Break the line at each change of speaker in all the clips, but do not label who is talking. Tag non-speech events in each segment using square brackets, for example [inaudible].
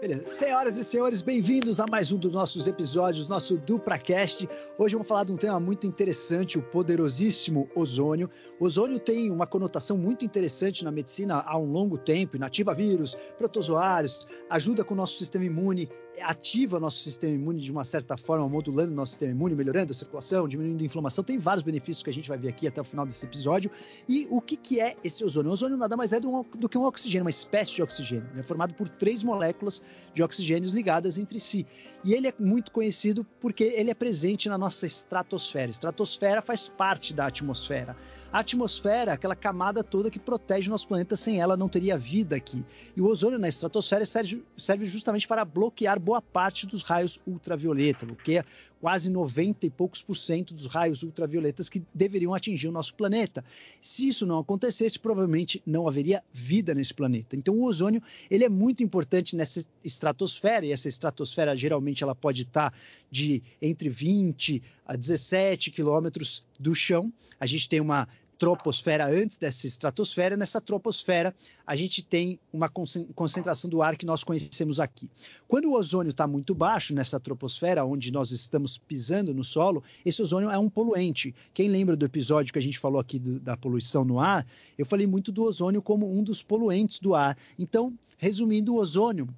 Beleza. Senhoras e senhores, bem-vindos a mais um dos nossos episódios, nosso DupraCast. Hoje vamos falar de um tema muito interessante, o poderosíssimo ozônio. O ozônio tem uma conotação muito interessante na medicina há um longo tempo, inativa vírus, protozoários, ajuda com o nosso sistema imune, ativa nosso sistema imune de uma certa forma, modulando nosso sistema imune, melhorando a circulação, diminuindo a inflamação. Tem vários benefícios que a gente vai ver aqui até o final desse episódio. E o que, que é esse ozônio? O ozônio nada mais é do, do que um oxigênio, uma espécie de oxigênio, né? formado por três moléculas de oxigênios ligadas entre si. E ele é muito conhecido porque ele é presente na nossa estratosfera. A estratosfera faz parte da atmosfera. A atmosfera, aquela camada toda que protege o nosso planeta, sem ela não teria vida aqui. E o ozônio na estratosfera serve, serve justamente para bloquear boa parte dos raios ultravioleta, bloqueia quase 90 e poucos por cento dos raios ultravioletas que deveriam atingir o nosso planeta. Se isso não acontecesse, provavelmente não haveria vida nesse planeta. Então o ozônio, ele é muito importante nessa estratosfera, e essa estratosfera geralmente ela pode estar de entre 20 a 17 quilômetros do chão. A gente tem uma troposfera antes dessa estratosfera. Nessa troposfera, a gente tem uma concentração do ar que nós conhecemos aqui. Quando o ozônio está muito baixo nessa troposfera, onde nós estamos pisando no solo, esse ozônio é um poluente. Quem lembra do episódio que a gente falou aqui do, da poluição no ar? Eu falei muito do ozônio como um dos poluentes do ar. Então, resumindo, o ozônio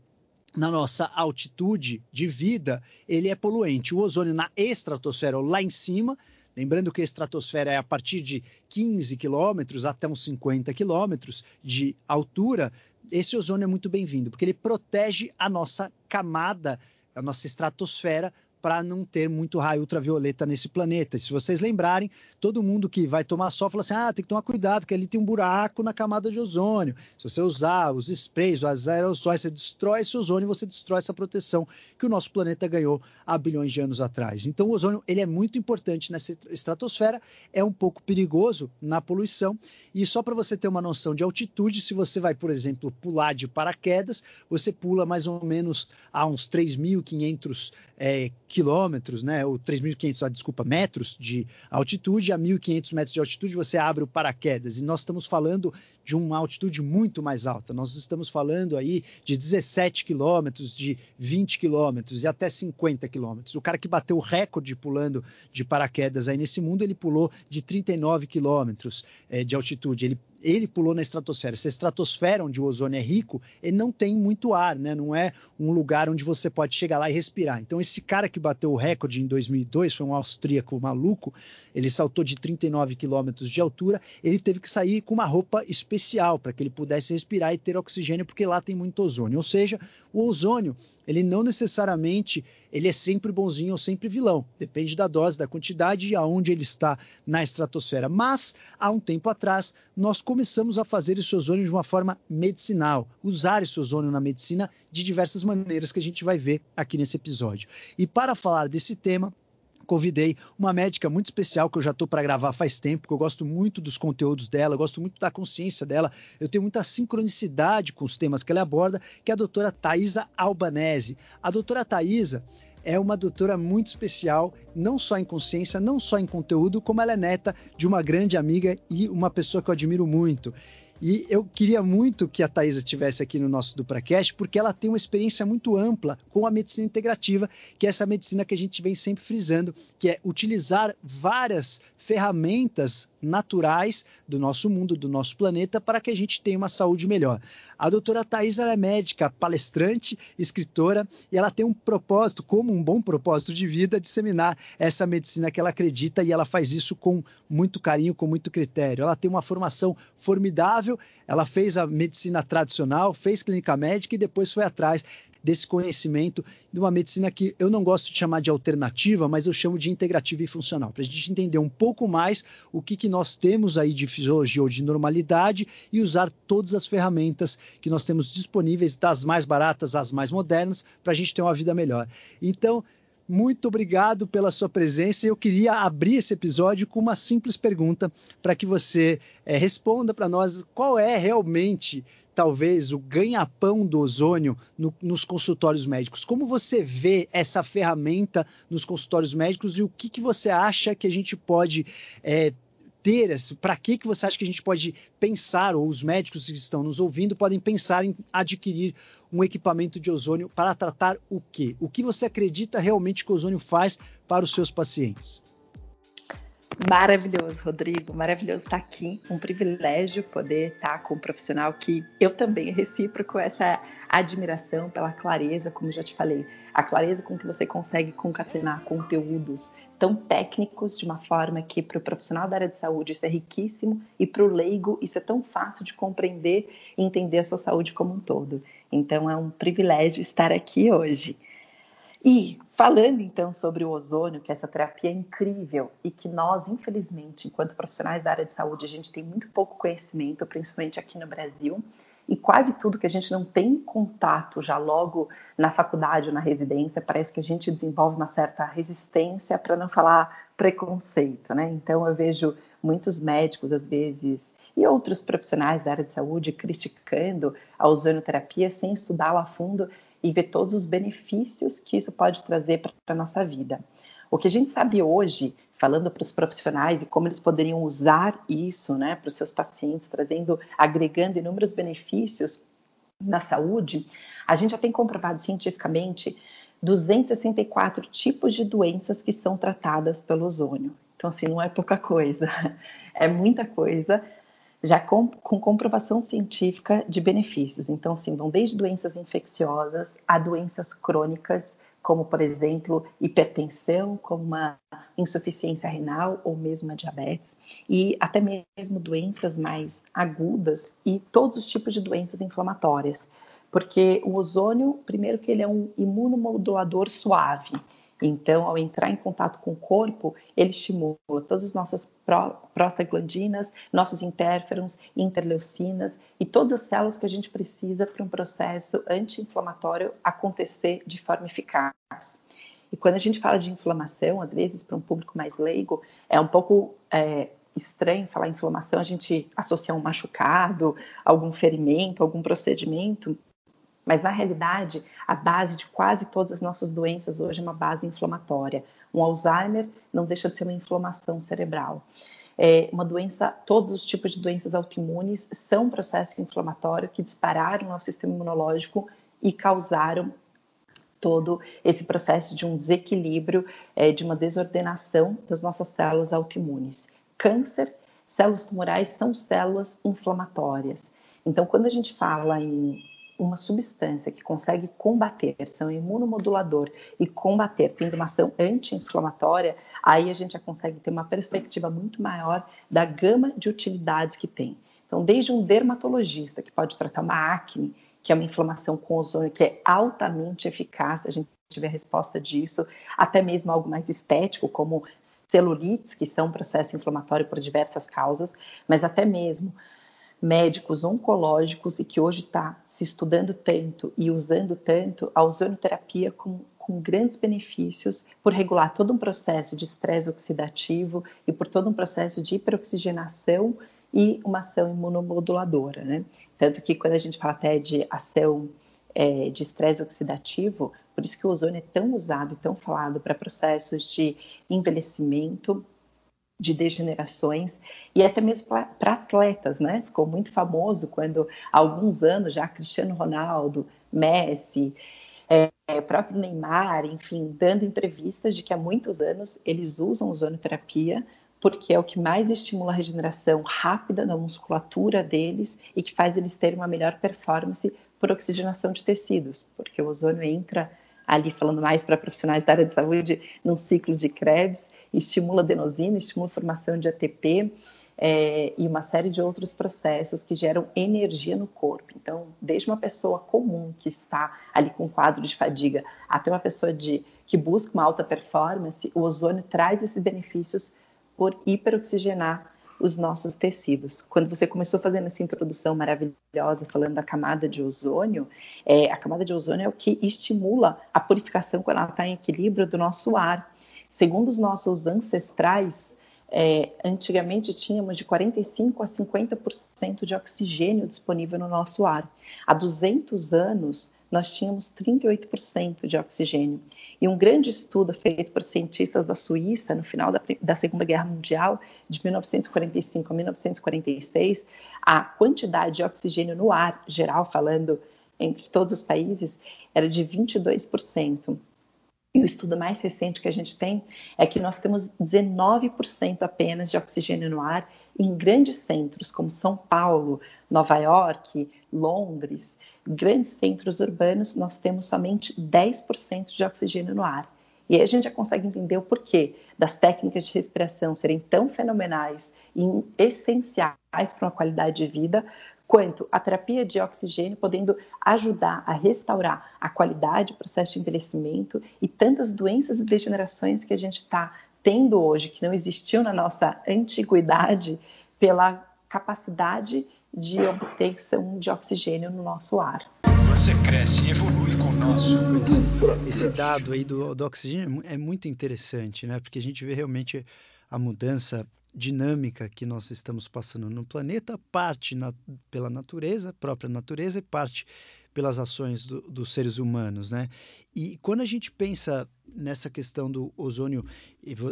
na nossa altitude de vida, ele é poluente. O ozônio na estratosfera, lá em cima, lembrando que a estratosfera é a partir de 15 quilômetros até uns 50 quilômetros de altura, esse ozônio é muito bem-vindo, porque ele protege a nossa camada, a nossa estratosfera para não ter muito raio ultravioleta nesse planeta. E se vocês lembrarem, todo mundo que vai tomar sol fala assim: ah, tem que tomar cuidado, que ali tem um buraco na camada de ozônio. Se você usar os sprays, os aerossóis, você destrói esse ozônio, você destrói essa proteção que o nosso planeta ganhou há bilhões de anos atrás. Então, o ozônio ele é muito importante nessa estratosfera, é um pouco perigoso na poluição. E só para você ter uma noção de altitude, se você vai, por exemplo, pular de paraquedas, você pula mais ou menos a uns 3.500 é, quilômetros, né, ou 3.500, ah, desculpa, metros de altitude, a 1.500 metros de altitude você abre o paraquedas. E nós estamos falando de uma altitude muito mais alta. Nós estamos falando aí de 17 quilômetros, de 20 quilômetros e até 50 quilômetros. O cara que bateu o recorde pulando de paraquedas aí nesse mundo, ele pulou de 39 quilômetros é, de altitude. Ele ele pulou na estratosfera. Essa estratosfera onde o ozônio é rico, ele não tem muito ar, né? Não é um lugar onde você pode chegar lá e respirar. Então esse cara que bateu o recorde em 2002 foi um austríaco maluco. Ele saltou de 39 quilômetros de altura. Ele teve que sair com uma roupa especial para que ele pudesse respirar e ter oxigênio, porque lá tem muito ozônio. Ou seja, o ozônio ele não necessariamente ele é sempre bonzinho ou sempre vilão. Depende da dose, da quantidade e aonde ele está na estratosfera. Mas há um tempo atrás nós começamos a fazer esse ozônio de uma forma medicinal, usar esse ozônio na medicina de diversas maneiras que a gente vai ver aqui nesse episódio. E para falar desse tema, convidei uma médica muito especial que eu já estou para gravar faz tempo, que eu gosto muito dos conteúdos dela, gosto muito da consciência dela, eu tenho muita sincronicidade com os temas que ela aborda, que é a doutora Thaisa Albanese. A doutora Thaisa é uma doutora muito especial, não só em consciência, não só em conteúdo, como ela é neta de uma grande amiga e uma pessoa que eu admiro muito. E eu queria muito que a Thaisa estivesse aqui no nosso DupraCast, porque ela tem uma experiência muito ampla com a medicina integrativa, que é essa medicina que a gente vem sempre frisando, que é utilizar várias ferramentas naturais do nosso mundo, do nosso planeta, para que a gente tenha uma saúde melhor. A doutora Thaisa é médica, palestrante, escritora, e ela tem um propósito, como um bom propósito de vida, disseminar essa medicina que ela acredita, e ela faz isso com muito carinho, com muito critério. Ela tem uma formação formidável ela fez a medicina tradicional, fez clínica médica e depois foi atrás desse conhecimento de uma medicina que eu não gosto de chamar de alternativa, mas eu chamo de integrativa e funcional, para a gente entender um pouco mais o que, que nós temos aí de fisiologia ou de normalidade e usar todas as ferramentas que nós temos disponíveis, das mais baratas às mais modernas, para a gente ter uma vida melhor. Então, muito obrigado pela sua presença. Eu queria abrir esse episódio com uma simples pergunta para que você é, responda para nós qual é realmente, talvez, o ganha-pão do ozônio no, nos consultórios médicos. Como você vê essa ferramenta nos consultórios médicos e o que, que você acha que a gente pode é, ter, para que, que você acha que a gente pode pensar, ou os médicos que estão nos ouvindo podem pensar em adquirir um equipamento de ozônio para tratar o quê? O que você acredita realmente que o ozônio faz para os seus pacientes?
Maravilhoso, Rodrigo, maravilhoso estar aqui. Um privilégio poder estar com um profissional que eu também recíproco essa admiração pela clareza, como já te falei, a clareza com que você consegue concatenar conteúdos tão técnicos de uma forma que para o profissional da área de saúde isso é riquíssimo e para o leigo isso é tão fácil de compreender e entender a sua saúde como um todo. Então é um privilégio estar aqui hoje. E falando então sobre o ozônio, que essa terapia é incrível e que nós, infelizmente, enquanto profissionais da área de saúde, a gente tem muito pouco conhecimento, principalmente aqui no Brasil, e quase tudo que a gente não tem contato já logo na faculdade ou na residência, parece que a gente desenvolve uma certa resistência, para não falar preconceito, né? Então eu vejo muitos médicos, às vezes, e outros profissionais da área de saúde criticando a ozonoterapia sem estudá-la a fundo e ver todos os benefícios que isso pode trazer para a nossa vida. O que a gente sabe hoje, falando para os profissionais e como eles poderiam usar isso né, para os seus pacientes, trazendo, agregando inúmeros benefícios na saúde, a gente já tem comprovado cientificamente 264 tipos de doenças que são tratadas pelo ozônio. Então, assim, não é pouca coisa, [laughs] é muita coisa já com, com, comprovação científica de benefícios. Então, assim, vão desde doenças infecciosas a doenças crônicas, como, por exemplo, hipertensão, como uma insuficiência renal ou mesmo a diabetes, e até mesmo doenças mais agudas e todos os tipos de doenças inflamatórias. Porque o ozônio, primeiro que ele é um imunomodulador suave, então, ao entrar em contato com o corpo, ele estimula todas as nossas prostaglandinas, nossos interferons, interleucinas e todas as células que a gente precisa para um processo anti-inflamatório acontecer de forma eficaz. E quando a gente fala de inflamação, às vezes para um público mais leigo, é um pouco é, estranho falar inflamação, a gente associar um machucado, algum ferimento, algum procedimento, mas na realidade, a base de quase todas as nossas doenças hoje é uma base inflamatória. Um Alzheimer não deixa de ser uma inflamação cerebral. É uma doença, todos os tipos de doenças autoimunes são um processo inflamatório que dispararam o nosso sistema imunológico e causaram todo esse processo de um desequilíbrio, é, de uma desordenação das nossas células autoimunes. Câncer, células tumorais são células inflamatórias. Então, quando a gente fala em uma substância que consegue combater, ser um imunomodulador e combater, tendo uma ação anti-inflamatória, aí a gente já consegue ter uma perspectiva muito maior da gama de utilidades que tem. Então, desde um dermatologista que pode tratar uma acne, que é uma inflamação com ozônio que é altamente eficaz, a gente tiver resposta disso, até mesmo algo mais estético, como celulites, que são um processo inflamatório por diversas causas, mas até mesmo médicos oncológicos e que hoje está se estudando tanto e usando tanto a ozonoterapia com, com grandes benefícios por regular todo um processo de estresse oxidativo e por todo um processo de hiperoxigenação e uma ação imunomoduladora, né? Tanto que quando a gente fala até de ação é, de estresse oxidativo, por isso que o ozônio é tão usado e tão falado para processos de envelhecimento, de degenerações e até mesmo para atletas, né? Ficou muito famoso quando há alguns anos já Cristiano Ronaldo, Messi, é, próprio Neymar, enfim, dando entrevistas de que há muitos anos eles usam ozonoterapia porque é o que mais estimula a regeneração rápida da musculatura deles e que faz eles terem uma melhor performance por oxigenação de tecidos, porque o ozônio entra ali falando mais para profissionais da área de saúde num ciclo de Krebs estimula adenosina, estimula a formação de ATP é, e uma série de outros processos que geram energia no corpo. Então, desde uma pessoa comum que está ali com quadro de fadiga até uma pessoa de, que busca uma alta performance, o ozônio traz esses benefícios por hiperoxigenar os nossos tecidos. Quando você começou fazendo essa introdução maravilhosa, falando da camada de ozônio, é, a camada de ozônio é o que estimula a purificação quando ela está em equilíbrio do nosso ar. Segundo os nossos ancestrais, é, antigamente tínhamos de 45% a 50% de oxigênio disponível no nosso ar. Há 200 anos, nós tínhamos 38% de oxigênio. E um grande estudo feito por cientistas da Suíça no final da, da Segunda Guerra Mundial, de 1945 a 1946, a quantidade de oxigênio no ar geral, falando entre todos os países, era de 22%. E o estudo mais recente que a gente tem é que nós temos 19% apenas de oxigênio no ar em grandes centros como São Paulo, Nova York, Londres, grandes centros urbanos, nós temos somente 10% de oxigênio no ar. E aí a gente já consegue entender o porquê das técnicas de respiração serem tão fenomenais e essenciais para uma qualidade de vida, quanto a terapia de oxigênio podendo ajudar a restaurar a qualidade do processo de envelhecimento e tantas doenças e degenerações que a gente está tendo hoje, que não existiam na nossa antiguidade, pela capacidade de obtenção de oxigênio no nosso ar.
Você cresce e evolui com o nosso.
Esse, esse dado aí do, do oxigênio é muito interessante, né? Porque a gente vê realmente a mudança dinâmica que nós estamos passando no planeta, parte na, pela natureza, própria natureza, e parte pelas ações do, dos seres humanos, né? E quando a gente pensa nessa questão do ozônio,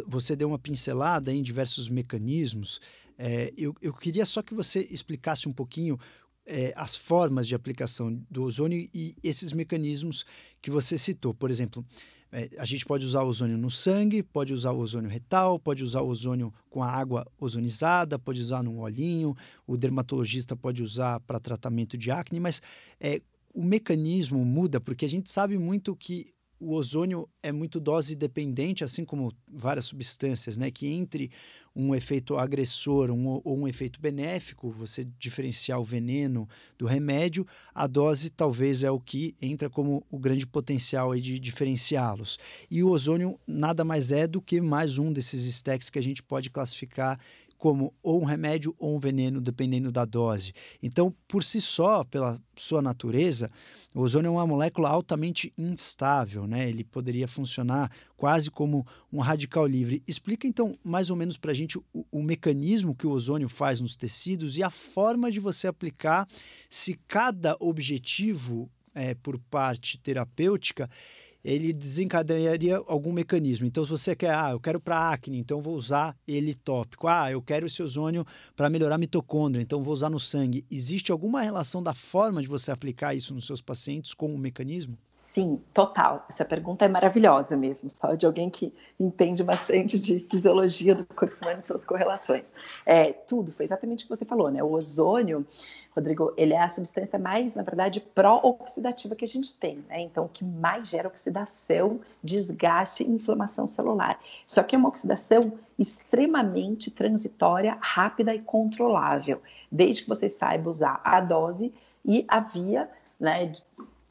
você deu uma pincelada em diversos mecanismos, é, eu, eu queria só que você explicasse um pouquinho é, as formas de aplicação do ozônio e esses mecanismos que você citou. Por exemplo, é, a gente pode usar o ozônio no sangue, pode usar o ozônio retal, pode usar o ozônio com a água ozonizada, pode usar num olhinho, o dermatologista pode usar para tratamento de acne, mas é, o mecanismo muda porque a gente sabe muito que o ozônio é muito dose dependente, assim como várias substâncias, né? Que entre um efeito agressor um, ou um efeito benéfico, você diferenciar o veneno do remédio, a dose talvez é o que entra como o grande potencial de diferenciá-los. E o ozônio nada mais é do que mais um desses stacks que a gente pode classificar como ou um remédio ou um veneno, dependendo da dose. Então, por si só, pela sua natureza, o ozônio é uma molécula altamente instável, né? Ele poderia funcionar quase como um radical livre. Explica então mais ou menos para a gente o, o mecanismo que o ozônio faz nos tecidos e a forma de você aplicar se cada objetivo é, por parte terapêutica ele desencadearia algum mecanismo. Então, se você quer, ah, eu quero para acne, então vou usar ele tópico. Ah, eu quero esse ozônio para melhorar a mitocôndria, então vou usar no sangue. Existe alguma relação da forma de você aplicar isso nos seus pacientes com o mecanismo?
Sim, total. Essa pergunta é maravilhosa mesmo, só de alguém que entende bastante de fisiologia do corpo humano e suas correlações. É, tudo, foi exatamente o que você falou, né? O ozônio, Rodrigo, ele é a substância mais, na verdade, pró-oxidativa que a gente tem, né? Então, o que mais gera oxidação, desgaste e inflamação celular. Só que é uma oxidação extremamente transitória, rápida e controlável, desde que você saiba usar a dose e a via né,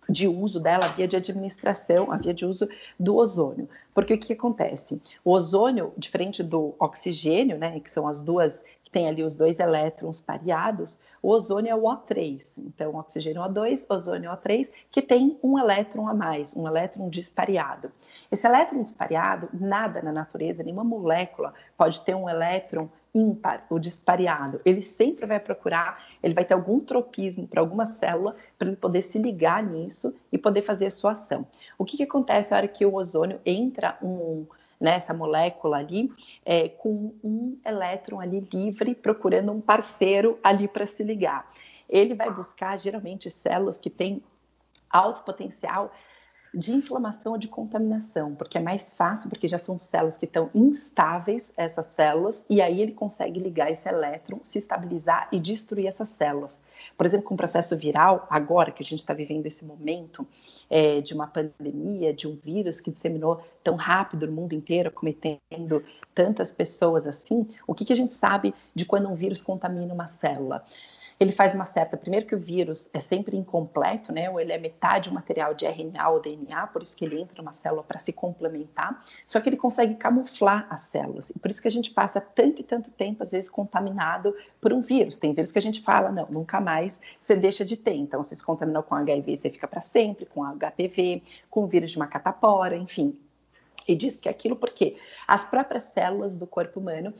de uso dela, a via de administração, a via de uso do ozônio. Porque o que acontece? O ozônio, diferente do oxigênio, né, que são as duas, que tem ali os dois elétrons pareados, o ozônio é o O3. Então, oxigênio O2, ozônio O3, que tem um elétron a mais, um elétron dispareado. Esse elétron dispareado, nada na natureza, nenhuma molécula pode ter um elétron ímpar, o dispareado, ele sempre vai procurar, ele vai ter algum tropismo para alguma célula para ele poder se ligar nisso e poder fazer a sua ação. O que, que acontece na hora que o ozônio entra um, nessa né, molécula ali, é, com um elétron ali livre, procurando um parceiro ali para se ligar. Ele vai buscar geralmente células que têm alto potencial de inflamação ou de contaminação, porque é mais fácil, porque já são células que estão instáveis, essas células, e aí ele consegue ligar esse elétron, se estabilizar e destruir essas células. Por exemplo, com o processo viral, agora que a gente está vivendo esse momento é, de uma pandemia, de um vírus que disseminou tão rápido no mundo inteiro, cometendo tantas pessoas assim, o que, que a gente sabe de quando um vírus contamina uma célula? Ele faz uma certa. Primeiro, que o vírus é sempre incompleto, né? Ou ele é metade o material de RNA ou DNA, por isso que ele entra numa célula para se complementar. Só que ele consegue camuflar as células. E por isso que a gente passa tanto e tanto tempo, às vezes, contaminado por um vírus. Tem vírus que a gente fala, não, nunca mais você deixa de ter. Então, você se contaminou com HIV, você fica para sempre, com HPV, com vírus de uma catapora, enfim. E diz que aquilo porque as próprias células do corpo humano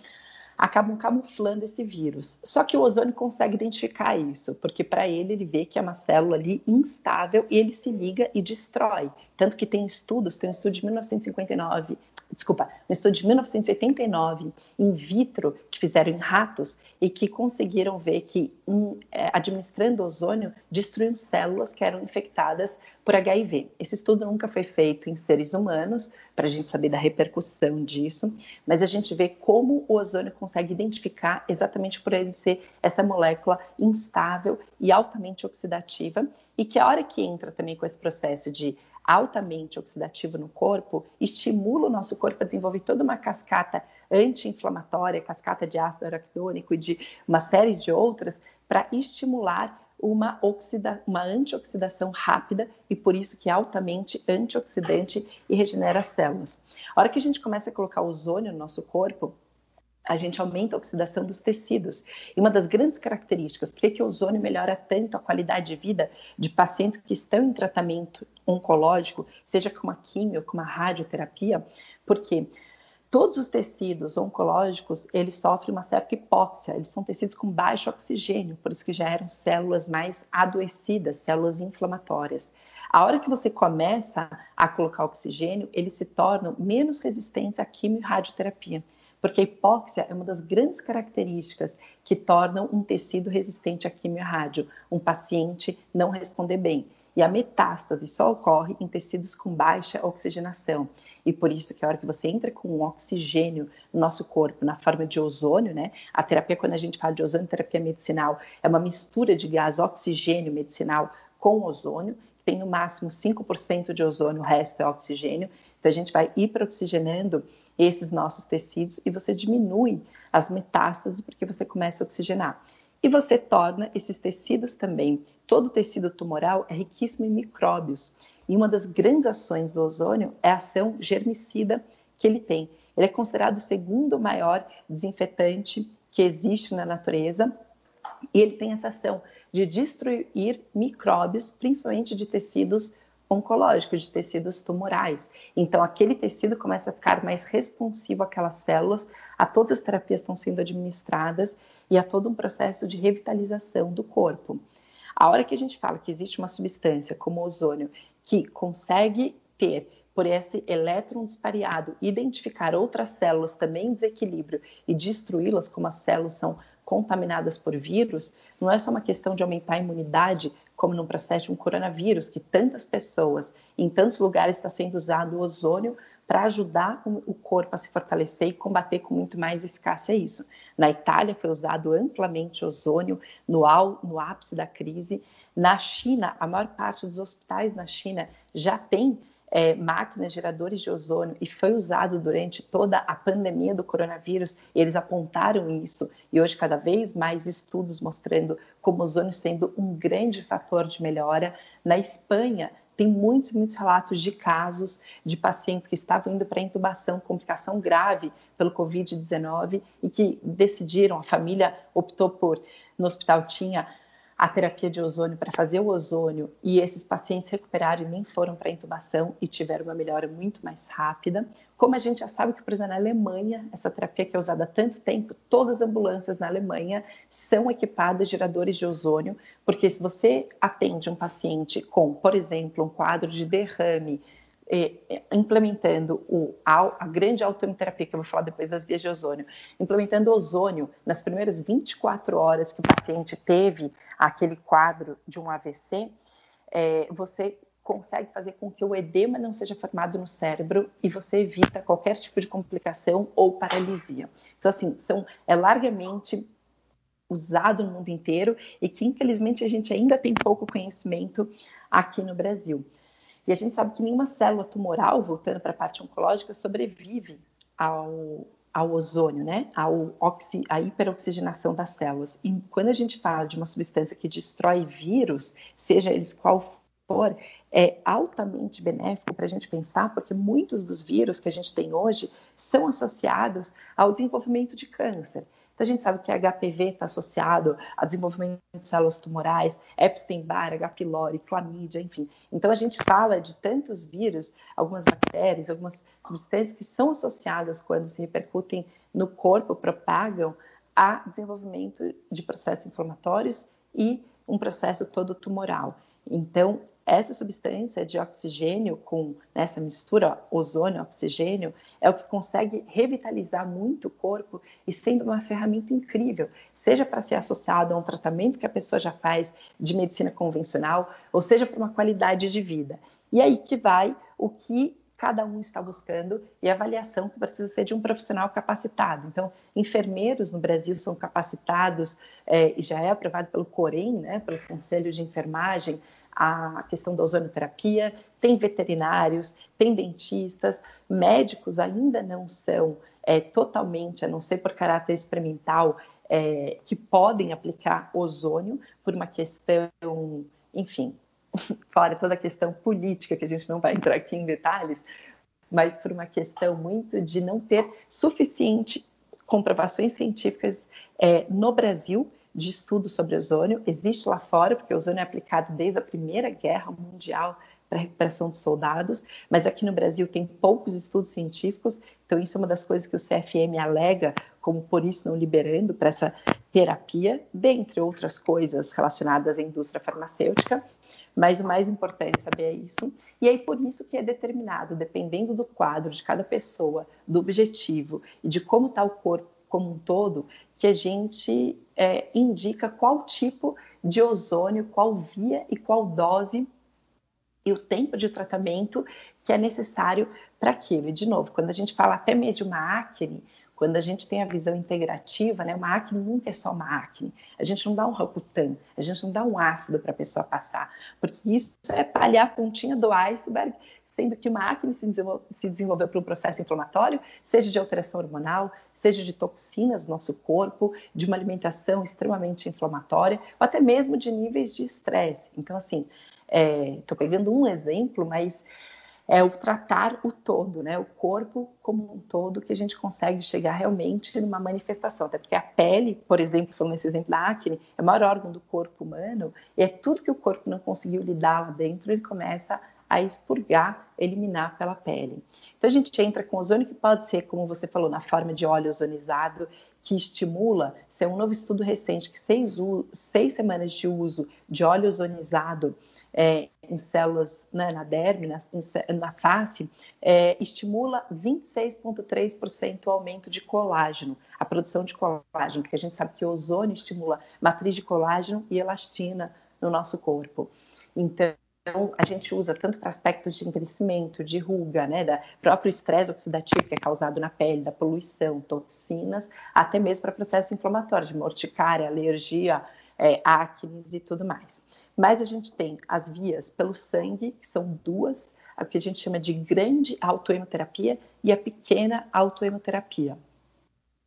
acabam camuflando esse vírus. Só que o ozônio consegue identificar isso, porque para ele ele vê que é uma célula ali instável e ele se liga e destrói. Tanto que tem estudos, tem um estudo de 1959 desculpa, um estudo de 1989 in vitro que fizeram em ratos e que conseguiram ver que um, é, administrando ozônio destruiu células que eram infectadas por HIV. Esse estudo nunca foi feito em seres humanos para a gente saber da repercussão disso, mas a gente vê como o ozônio consegue identificar exatamente por ele ser essa molécula instável e altamente oxidativa e que a hora que entra também com esse processo de altamente oxidativo no corpo, estimula o nosso corpo a desenvolver toda uma cascata anti-inflamatória, cascata de ácido araquidônico e de uma série de outras, para estimular uma, oxida, uma antioxidação rápida e por isso que é altamente antioxidante e regenera as células. A hora que a gente começa a colocar ozônio no nosso corpo, a gente aumenta a oxidação dos tecidos. E uma das grandes características, por que o ozônio melhora tanto a qualidade de vida de pacientes que estão em tratamento oncológico, seja com a quimio, com a radioterapia, porque todos os tecidos oncológicos, eles sofrem uma certa hipóxia, eles são tecidos com baixo oxigênio, por isso que já eram células mais adoecidas, células inflamatórias. A hora que você começa a colocar oxigênio, eles se tornam menos resistentes à quimio e radioterapia porque a hipóxia é uma das grandes características que tornam um tecido resistente à quimio-rádio, um paciente não responder bem. E a metástase só ocorre em tecidos com baixa oxigenação. E por isso que a hora que você entra com um oxigênio no nosso corpo, na forma de ozônio, né? A terapia, quando a gente fala de ozônio terapia medicinal, é uma mistura de gás oxigênio medicinal com ozônio, que tem no máximo 5% de ozônio, o resto é oxigênio. Então a gente vai hiperoxigenando esses nossos tecidos e você diminui as metástases porque você começa a oxigenar. E você torna esses tecidos também, todo tecido tumoral é riquíssimo em micróbios. E uma das grandes ações do ozônio é a ação germicida que ele tem. Ele é considerado o segundo maior desinfetante que existe na natureza e ele tem essa ação de destruir micróbios, principalmente de tecidos oncológico, de tecidos tumorais. Então, aquele tecido começa a ficar mais responsivo àquelas células, a todas as terapias estão sendo administradas e a todo um processo de revitalização do corpo. A hora que a gente fala que existe uma substância como o ozônio que consegue ter por esse elétron dispareado, identificar outras células também em desequilíbrio e destruí-las, como as células são contaminadas por vírus, não é só uma questão de aumentar a imunidade, como no processo de um coronavírus, que tantas pessoas, em tantos lugares está sendo usado o ozônio para ajudar o corpo a se fortalecer e combater com muito mais eficácia isso. Na Itália foi usado amplamente ozônio no, no ápice da crise. Na China, a maior parte dos hospitais na China já tem é, máquinas geradores de ozônio e foi usado durante toda a pandemia do coronavírus. eles apontaram isso e hoje cada vez mais estudos mostrando como ozônio sendo um grande fator de melhora. Na Espanha tem muitos, muitos relatos de casos de pacientes que estavam indo para intubação, complicação grave pelo Covid-19 e que decidiram, a família optou por, no hospital tinha a terapia de ozônio para fazer o ozônio e esses pacientes recuperaram e nem foram para intubação e tiveram uma melhora muito mais rápida. Como a gente já sabe que, por exemplo, na Alemanha, essa terapia que é usada há tanto tempo, todas as ambulâncias na Alemanha são equipadas geradores de ozônio, porque se você atende um paciente com, por exemplo, um quadro de derrame, implementando o, a, grande autoterapia, que eu vou falar depois das vias de ozônio, implementando ozônio nas primeiras 24 horas que o paciente teve aquele quadro de um AVC, é, você consegue fazer com que o edema não seja formado no cérebro e você evita qualquer tipo de complicação ou paralisia. Então, assim, são, é largamente usado no mundo inteiro e que, infelizmente, a gente ainda tem pouco conhecimento aqui no Brasil. E a gente sabe que nenhuma célula tumoral, voltando para a parte oncológica, sobrevive ao, ao ozônio, né? Ao oxi, à hiperoxigenação das células. E quando a gente fala de uma substância que destrói vírus, seja eles qual for, é altamente benéfico para a gente pensar, porque muitos dos vírus que a gente tem hoje são associados ao desenvolvimento de câncer. Então, a gente sabe que HPV está associado a desenvolvimento de células tumorais, Epstein-Barr, H. pylori, clamídia, enfim. Então, a gente fala de tantos vírus, algumas bactérias, algumas substâncias que são associadas quando se repercutem no corpo propagam a desenvolvimento de processos inflamatórios e um processo todo tumoral. Então, essa substância de oxigênio com essa mistura ozônio-oxigênio é o que consegue revitalizar muito o corpo e sendo uma ferramenta incrível, seja para ser associado a um tratamento que a pessoa já faz de medicina convencional, ou seja para uma qualidade de vida. E aí que vai o que cada um está buscando e a avaliação que precisa ser de um profissional capacitado. Então, enfermeiros no Brasil são capacitados é, e já é aprovado pelo COREM, né, pelo Conselho de Enfermagem, a questão da ozonoterapia, tem veterinários, tem dentistas, médicos ainda não são é, totalmente, a não ser por caráter experimental, é, que podem aplicar ozônio por uma questão, enfim, [laughs] fora toda a questão política, que a gente não vai entrar aqui em detalhes, mas por uma questão muito de não ter suficiente comprovações científicas é, no Brasil de estudo sobre ozônio. Existe lá fora, porque o ozônio é aplicado desde a Primeira Guerra Mundial para a recuperação dos soldados, mas aqui no Brasil tem poucos estudos científicos, então isso é uma das coisas que o CFM alega como por isso não liberando para essa terapia, dentre outras coisas relacionadas à indústria farmacêutica. Mas o mais importante saber é isso. E aí, por isso que é determinado, dependendo do quadro de cada pessoa, do objetivo e de como está o corpo como um todo, que a gente é, indica qual tipo de ozônio, qual via e qual dose e o tempo de tratamento que é necessário para aquilo. E, de novo, quando a gente fala até mesmo de uma acne, quando a gente tem a visão integrativa, né, uma acne nunca é só uma acne. A gente não dá um Rocutan, a gente não dá um ácido para a pessoa passar, porque isso é palhar a pontinha do iceberg, sendo que uma acne se, desenvolveu, se desenvolveu por um processo inflamatório, seja de alteração hormonal, seja de toxinas no nosso corpo, de uma alimentação extremamente inflamatória, ou até mesmo de níveis de estresse. Então, assim, estou é, pegando um exemplo, mas é o tratar o todo, né? O corpo como um todo que a gente consegue chegar realmente numa manifestação. Até porque a pele, por exemplo, falando nesse exemplo da acne, é o maior órgão do corpo humano e é tudo que o corpo não conseguiu lidar lá dentro, ele começa a expurgar, eliminar pela pele. Então a gente entra com ozônio que pode ser, como você falou, na forma de óleo ozonizado, que estimula, isso é um novo estudo recente, que seis, seis semanas de uso de óleo ozonizado é, em células né, na derme, na, na face, é, estimula 26,3% o aumento de colágeno, a produção de colágeno, porque a gente sabe que o ozônio estimula matriz de colágeno e elastina no nosso corpo. Então, a gente usa tanto para aspectos de envelhecimento, de ruga, né, da próprio estresse oxidativo que é causado na pele, da poluição, toxinas, até mesmo para processos inflamatórios, de morticária, alergia, é, acnes e tudo mais. Mas a gente tem as vias pelo sangue, que são duas, a que a gente chama de grande autohemoterapia e a pequena autohemoterapia.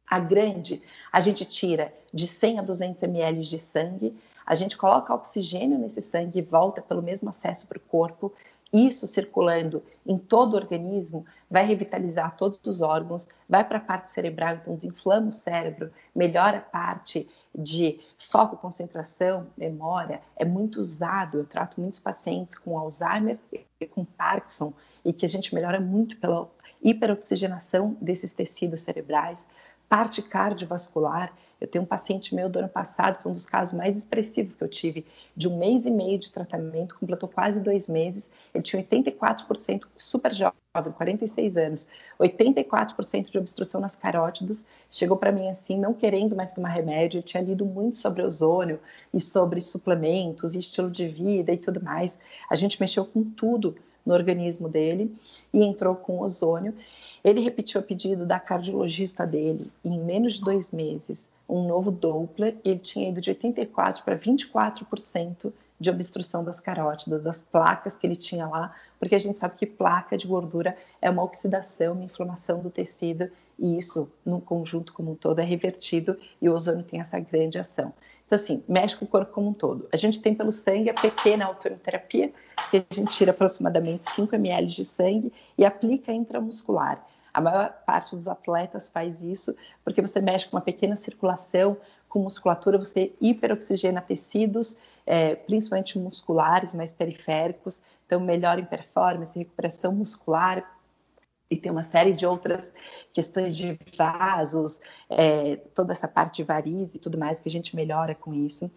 A grande, a gente tira de 100 a 200 ml de sangue, a gente coloca oxigênio nesse sangue e volta pelo mesmo acesso para o corpo isso circulando em todo o organismo vai revitalizar todos os órgãos, vai para a parte cerebral, então desinflama o cérebro, melhora a parte de foco, concentração, memória. É muito usado. Eu trato muitos pacientes com Alzheimer e com Parkinson e que a gente melhora muito pela hiperoxigenação desses tecidos cerebrais, parte cardiovascular. Eu tenho um paciente meu do ano passado, foi um dos casos mais expressivos que eu tive, de um mês e meio de tratamento, completou quase dois meses. Ele tinha 84%, super jovem, 46 anos, 84% de obstrução nas carótidas. Chegou para mim assim, não querendo mais tomar remédio. Eu tinha lido muito sobre ozônio e sobre suplementos e estilo de vida e tudo mais. A gente mexeu com tudo no organismo dele e entrou com ozônio. Ele repetiu o pedido da cardiologista dele em menos de dois meses um novo Doppler ele tinha ido de 84% para 24% de obstrução das carótidas, das placas que ele tinha lá, porque a gente sabe que placa de gordura é uma oxidação, uma inflamação do tecido, e isso, no conjunto como um todo, é revertido e o ozônio tem essa grande ação. Então, assim, mexe com o corpo como um todo. A gente tem pelo sangue a pequena autoterapia, que a gente tira aproximadamente 5 ml de sangue e aplica intramuscular. A maior parte dos atletas faz isso porque você mexe com uma pequena circulação, com musculatura, você hiperoxigena tecidos, é, principalmente musculares, mais periféricos, então melhora em performance, recuperação muscular. e tem uma série de outras questões de vasos, é, toda essa parte de variz e tudo mais que a gente melhora com isso.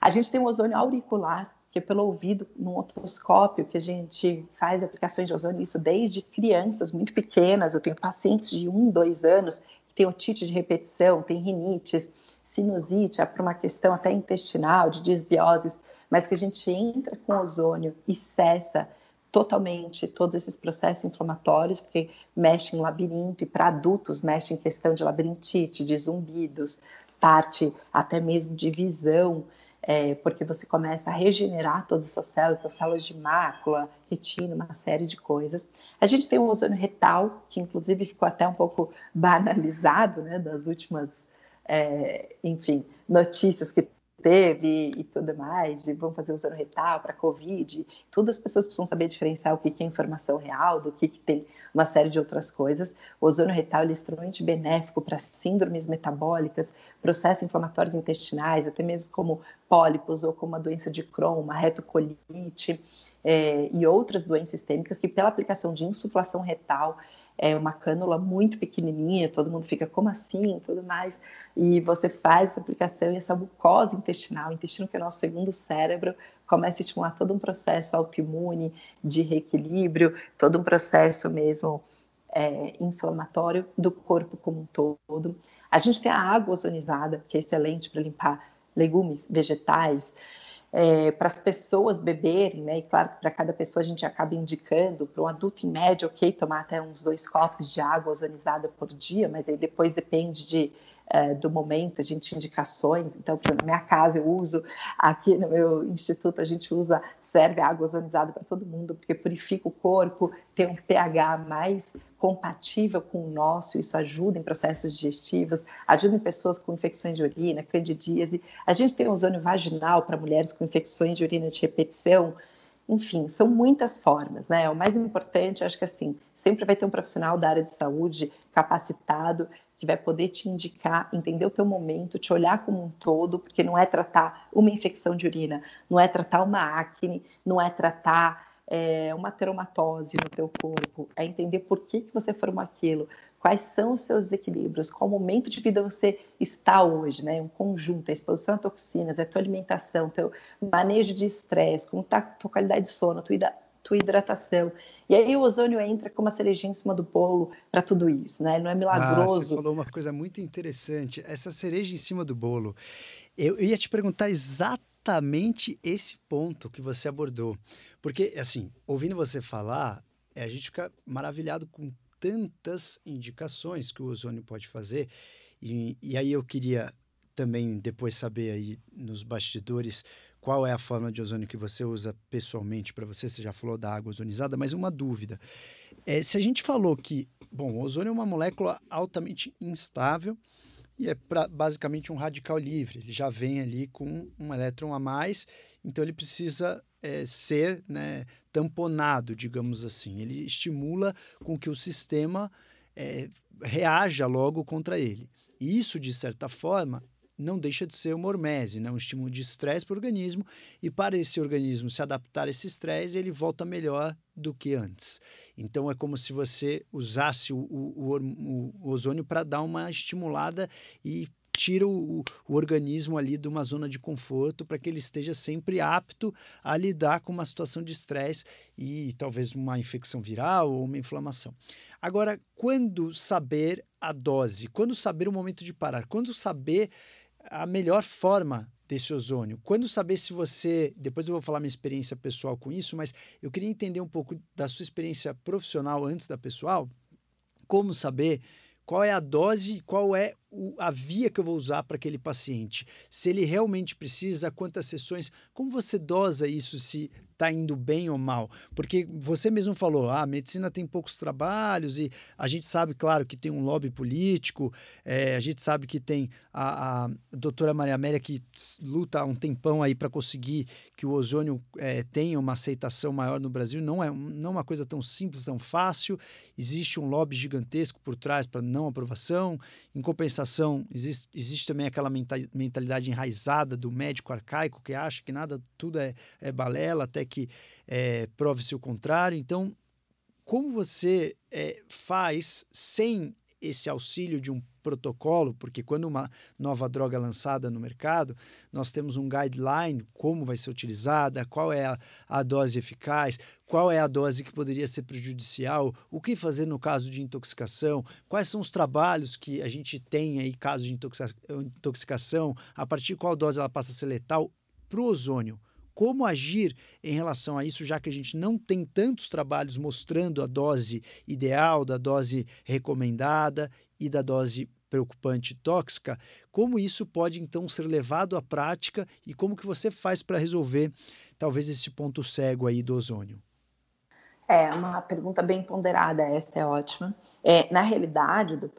A gente tem o ozônio auricular, que é pelo ouvido, num otoscópio, que a gente faz aplicações de ozônio, isso desde crianças muito pequenas. Eu tenho pacientes de um, dois anos que têm otite de repetição, tem rinites, sinusite, é por uma questão até intestinal, de disbioses, mas que a gente entra com ozônio e cessa totalmente todos esses processos inflamatórios, porque mexe em labirinto, e para adultos mexe em questão de labirintite, de zumbidos, parte até mesmo de visão, é, porque você começa a regenerar todas essas células, então células de mácula, retina, uma série de coisas. A gente tem o ozônio retal, que inclusive ficou até um pouco [laughs] banalizado, né, das últimas, é, enfim, notícias que teve e tudo mais, de vão fazer ozônio retal para Covid, tudo as pessoas precisam saber diferenciar o que, é informação real, do que, que tem uma série de outras coisas. O ozônio retal é extremamente benéfico para síndromes metabólicas, processos inflamatórios intestinais, até mesmo como pólipos ou como a doença de Crohn, uma retocolite é, e outras doenças sistêmicas que pela aplicação de insuflação retal é uma cânula muito pequenininha, todo mundo fica como assim, tudo mais, e você faz essa aplicação e essa mucosa intestinal, o intestino que é nosso segundo cérebro, começa a estimular todo um processo autoimune de reequilíbrio, todo um processo mesmo é, inflamatório do corpo como um todo. A gente tem a água ozonizada, que é excelente para limpar legumes, vegetais, é, para as pessoas beberem, né? E claro, para cada pessoa a gente acaba indicando, para um adulto em média, ok, tomar até uns dois copos de água ozonizada por dia, mas aí depois depende de, é, do momento, a gente indicações. Então, na minha casa eu uso, aqui no meu instituto a gente usa serve água ozonizada para todo mundo, porque purifica o corpo, tem um pH mais compatível com o nosso, isso ajuda em processos digestivos, ajuda em pessoas com infecções de urina, candidíase. A gente tem ozônio vaginal para mulheres com infecções de urina de repetição. Enfim, são muitas formas, né? O mais importante, acho que assim, sempre vai ter um profissional da área de saúde capacitado que vai poder te indicar, entender o teu momento, te olhar como um todo, porque não é tratar uma infecção de urina, não é tratar uma acne, não é tratar é, uma teromatose no teu corpo, é entender por que, que você formou aquilo, quais são os seus desequilíbrios, qual momento de vida você está hoje, né? Um conjunto, a exposição a toxinas, a tua alimentação, teu manejo de estresse, como está a tua qualidade de sono, a tua tua hidratação. E aí o ozônio entra como uma cerejinha em cima do bolo para tudo isso, né? Não é milagroso. Ah,
você falou uma coisa muito interessante. Essa cereja em cima do bolo. Eu, ia te perguntar exatamente esse ponto que você abordou. Porque, assim, ouvindo você falar, é, a gente fica maravilhado com tantas indicações que o ozônio pode fazer. E, e aí eu queria também depois saber aí nos bastidores qual é a forma de ozônio que você usa pessoalmente para você? Você já falou da água ozonizada, mas uma dúvida. É, se a gente falou que, bom, o ozônio é uma molécula altamente instável e é pra, basicamente um radical livre, ele já vem ali com um elétron a mais, então ele precisa é, ser né, tamponado, digamos assim. Ele estimula com que o sistema é, reaja logo contra ele. E isso, de certa forma, não deixa de ser uma hormese, né? um estímulo de estresse para o organismo, e para esse organismo se adaptar a esse estresse, ele volta melhor do que antes. Então é como se você usasse o, o, o, o ozônio para dar uma estimulada e tira o, o, organismo ali de uma zona de conforto para que ele esteja sempre apto a lidar com uma situação de estresse e talvez uma infecção viral ou uma inflamação. Agora, quando saber a dose? Quando saber o momento de parar? Quando saber a melhor forma desse ozônio. Quando saber se você. Depois eu vou falar minha experiência pessoal com isso, mas eu queria entender um pouco da sua experiência profissional antes da pessoal. Como saber qual é a dose, qual é o, a via que eu vou usar para aquele paciente. Se ele realmente precisa, quantas sessões, como você dosa isso se está indo bem ou mal. Porque você mesmo falou, ah, a medicina tem poucos trabalhos e a gente sabe, claro, que tem um lobby político, é, a gente sabe que tem a, a doutora Maria Amélia que luta há um tempão aí para conseguir que o ozônio é, tenha uma aceitação maior no Brasil. Não é, não é uma coisa tão simples, tão fácil. Existe um lobby gigantesco por trás para não aprovação. Em compensação, existe, existe também aquela mentalidade enraizada do médico arcaico que acha que nada, tudo é, é balela, até que é, prove-se o contrário. Então, como você é, faz sem esse auxílio de um protocolo, porque quando uma nova droga é lançada no mercado, nós temos um guideline, como vai ser utilizada, qual é a, a dose eficaz, qual é a dose que poderia ser prejudicial, o que fazer no caso de intoxicação, quais são os trabalhos que a gente tem aí, caso de intoxicação, a partir de qual dose ela passa a ser letal para o ozônio como agir em relação a isso, já que a gente não tem tantos trabalhos mostrando a dose ideal, da dose recomendada e da dose preocupante tóxica, como isso pode então ser levado à prática e como que você faz para resolver talvez esse ponto cego aí do ozônio?
É uma pergunta bem ponderada, essa é ótima. É, na realidade, do,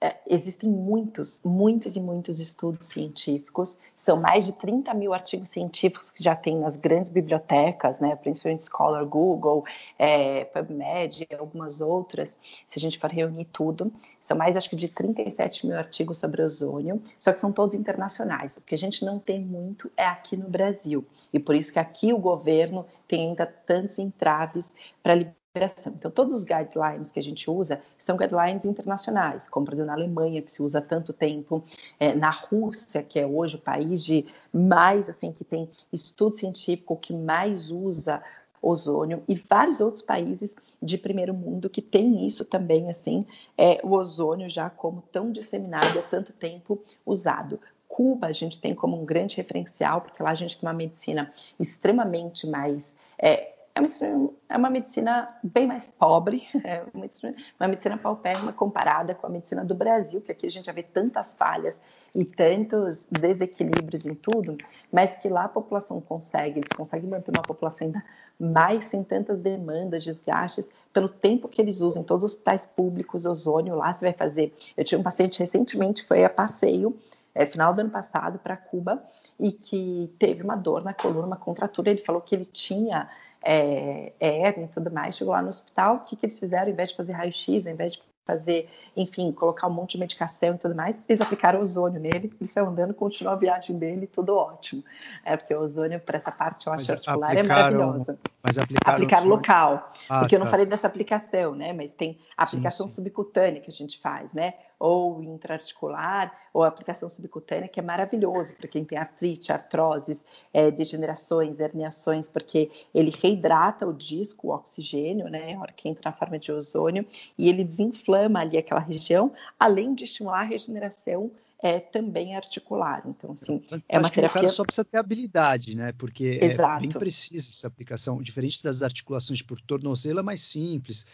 é, existem muitos, muitos e muitos estudos científicos. São mais de 30 mil artigos científicos que já tem nas grandes bibliotecas, né, principalmente Scholar, Google, é, PubMed e algumas outras. Se a gente for reunir tudo, são mais, acho que, de 37 mil artigos sobre ozônio, só que são todos internacionais. O que a gente não tem muito é aqui no Brasil. E por isso que aqui o governo tem ainda tantos entraves para liberar então, todos os guidelines que a gente usa são guidelines internacionais, como, por exemplo, na Alemanha, que se usa tanto tempo, é, na Rússia, que é hoje o país de mais, assim, que tem estudo científico que mais usa ozônio e vários outros países de primeiro mundo que tem isso também, assim, é, o ozônio já como tão disseminado há tanto tempo usado. Cuba a gente tem como um grande referencial, porque lá a gente tem uma medicina extremamente mais é, é uma, é uma medicina bem mais pobre, [laughs] é uma medicina, uma medicina paupérrima comparada com a medicina do Brasil, que aqui a gente já vê tantas falhas e tantos desequilíbrios em tudo, mas que lá a população consegue, eles conseguem manter uma população ainda mais sem tantas demandas, desgastes, pelo tempo que eles usam todos os hospitais públicos, ozônio, lá você vai fazer. Eu tive um paciente recentemente, foi a passeio, é, final do ano passado, para Cuba, e que teve uma dor na coluna, uma contratura, ele falou que ele tinha é, hérnia e tudo mais, chegou lá no hospital, o que, que eles fizeram? Ao invés de fazer raio-x, ao invés de fazer, enfim, colocar um monte de medicação e tudo mais, eles aplicaram ozônio nele, ele saiu andando, continuou a viagem dele, tudo ótimo. É porque o ozônio, para essa parte osteoarticular, é maravilhosa.
Mas aplicaram,
aplicar local, ah, porque tá. eu não falei dessa aplicação, né? Mas tem aplicação sim, sim. subcutânea que a gente faz, né? Ou intraarticular, ou aplicação subcutânea, que é maravilhoso para quem tem artrite, artroses, é, degenerações, herniações, porque ele reidrata o disco, o oxigênio, né? A hora que entra na forma de ozônio, e ele desinflama ali aquela região, além de estimular a regeneração é também articular. Então, assim,
é uma terapia. O cara só precisa ter habilidade, né? Porque Exato. é bem precisa essa aplicação, diferente das articulações por tornozelo, é mais simples.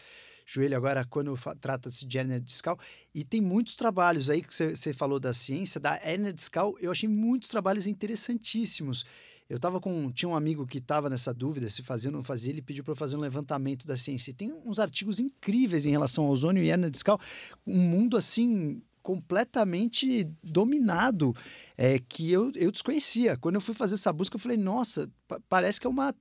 Joelho, agora, quando trata-se de hernia discal, e tem muitos trabalhos aí que você falou da ciência, da hernia discal, eu achei muitos trabalhos interessantíssimos. Eu tava com. Tinha um amigo que estava nessa dúvida se fazia ou não fazia, ele pediu para eu fazer um levantamento da ciência. E tem uns artigos incríveis em relação ao ozônio e hernia discal, um mundo assim completamente dominado é, que eu, eu desconhecia. Quando eu fui fazer essa busca, eu falei, nossa, parece que é uma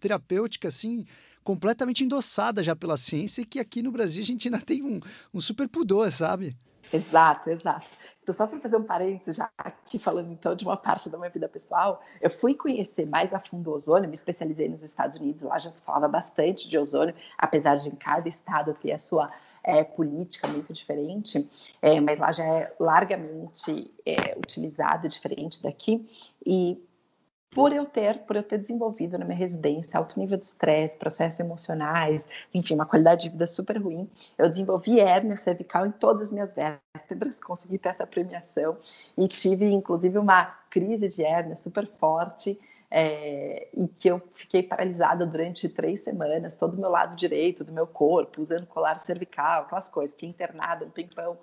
terapêutica assim, completamente endossada já pela ciência e que aqui no Brasil a gente ainda tem um, um super pudor, sabe?
Exato, exato. Então, só para fazer um parênteses, já aqui falando então de uma parte da minha vida pessoal, eu fui conhecer mais a fundo o ozônio, me especializei nos Estados Unidos, lá já se falava bastante de ozônio, apesar de em cada estado ter a sua é, política muito diferente, é, mas lá já é largamente é, utilizado, diferente daqui. E por eu ter, por eu ter desenvolvido na minha residência alto nível de estresse, processos emocionais, enfim, uma qualidade de vida super ruim, eu desenvolvi hérnia cervical em todas as minhas vértebras, [laughs] consegui ter essa premiação e tive inclusive uma crise de hérnia super forte é, e que eu fiquei paralisada durante três semanas, todo o meu lado direito do meu corpo, usando colar cervical, aquelas coisas. Fiquei internada um tempão,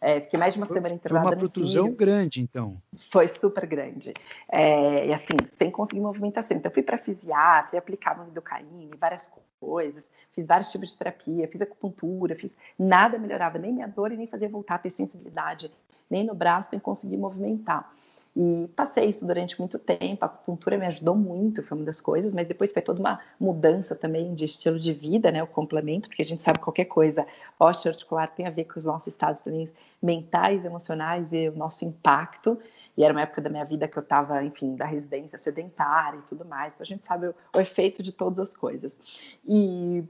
é, fiquei mais de uma foi, semana internada.
Foi uma protusão grande, então.
Foi super grande. É, e assim, sem conseguir movimentação. Então, fui para fisiatra, aplicava lidocaína, várias coisas, fiz vários tipos de terapia, fiz acupuntura, fiz nada melhorava nem minha dor e nem fazia voltar a ter sensibilidade, nem no braço, nem conseguir movimentar. E passei isso durante muito tempo. A acupuntura me ajudou muito, foi uma das coisas, mas depois foi toda uma mudança também de estilo de vida, né? O complemento, porque a gente sabe qualquer coisa osteoarticular tem a ver com os nossos estados também mentais, emocionais e o nosso impacto. E era uma época da minha vida que eu estava, enfim, da residência sedentária e tudo mais. Então a gente sabe o, o efeito de todas as coisas. E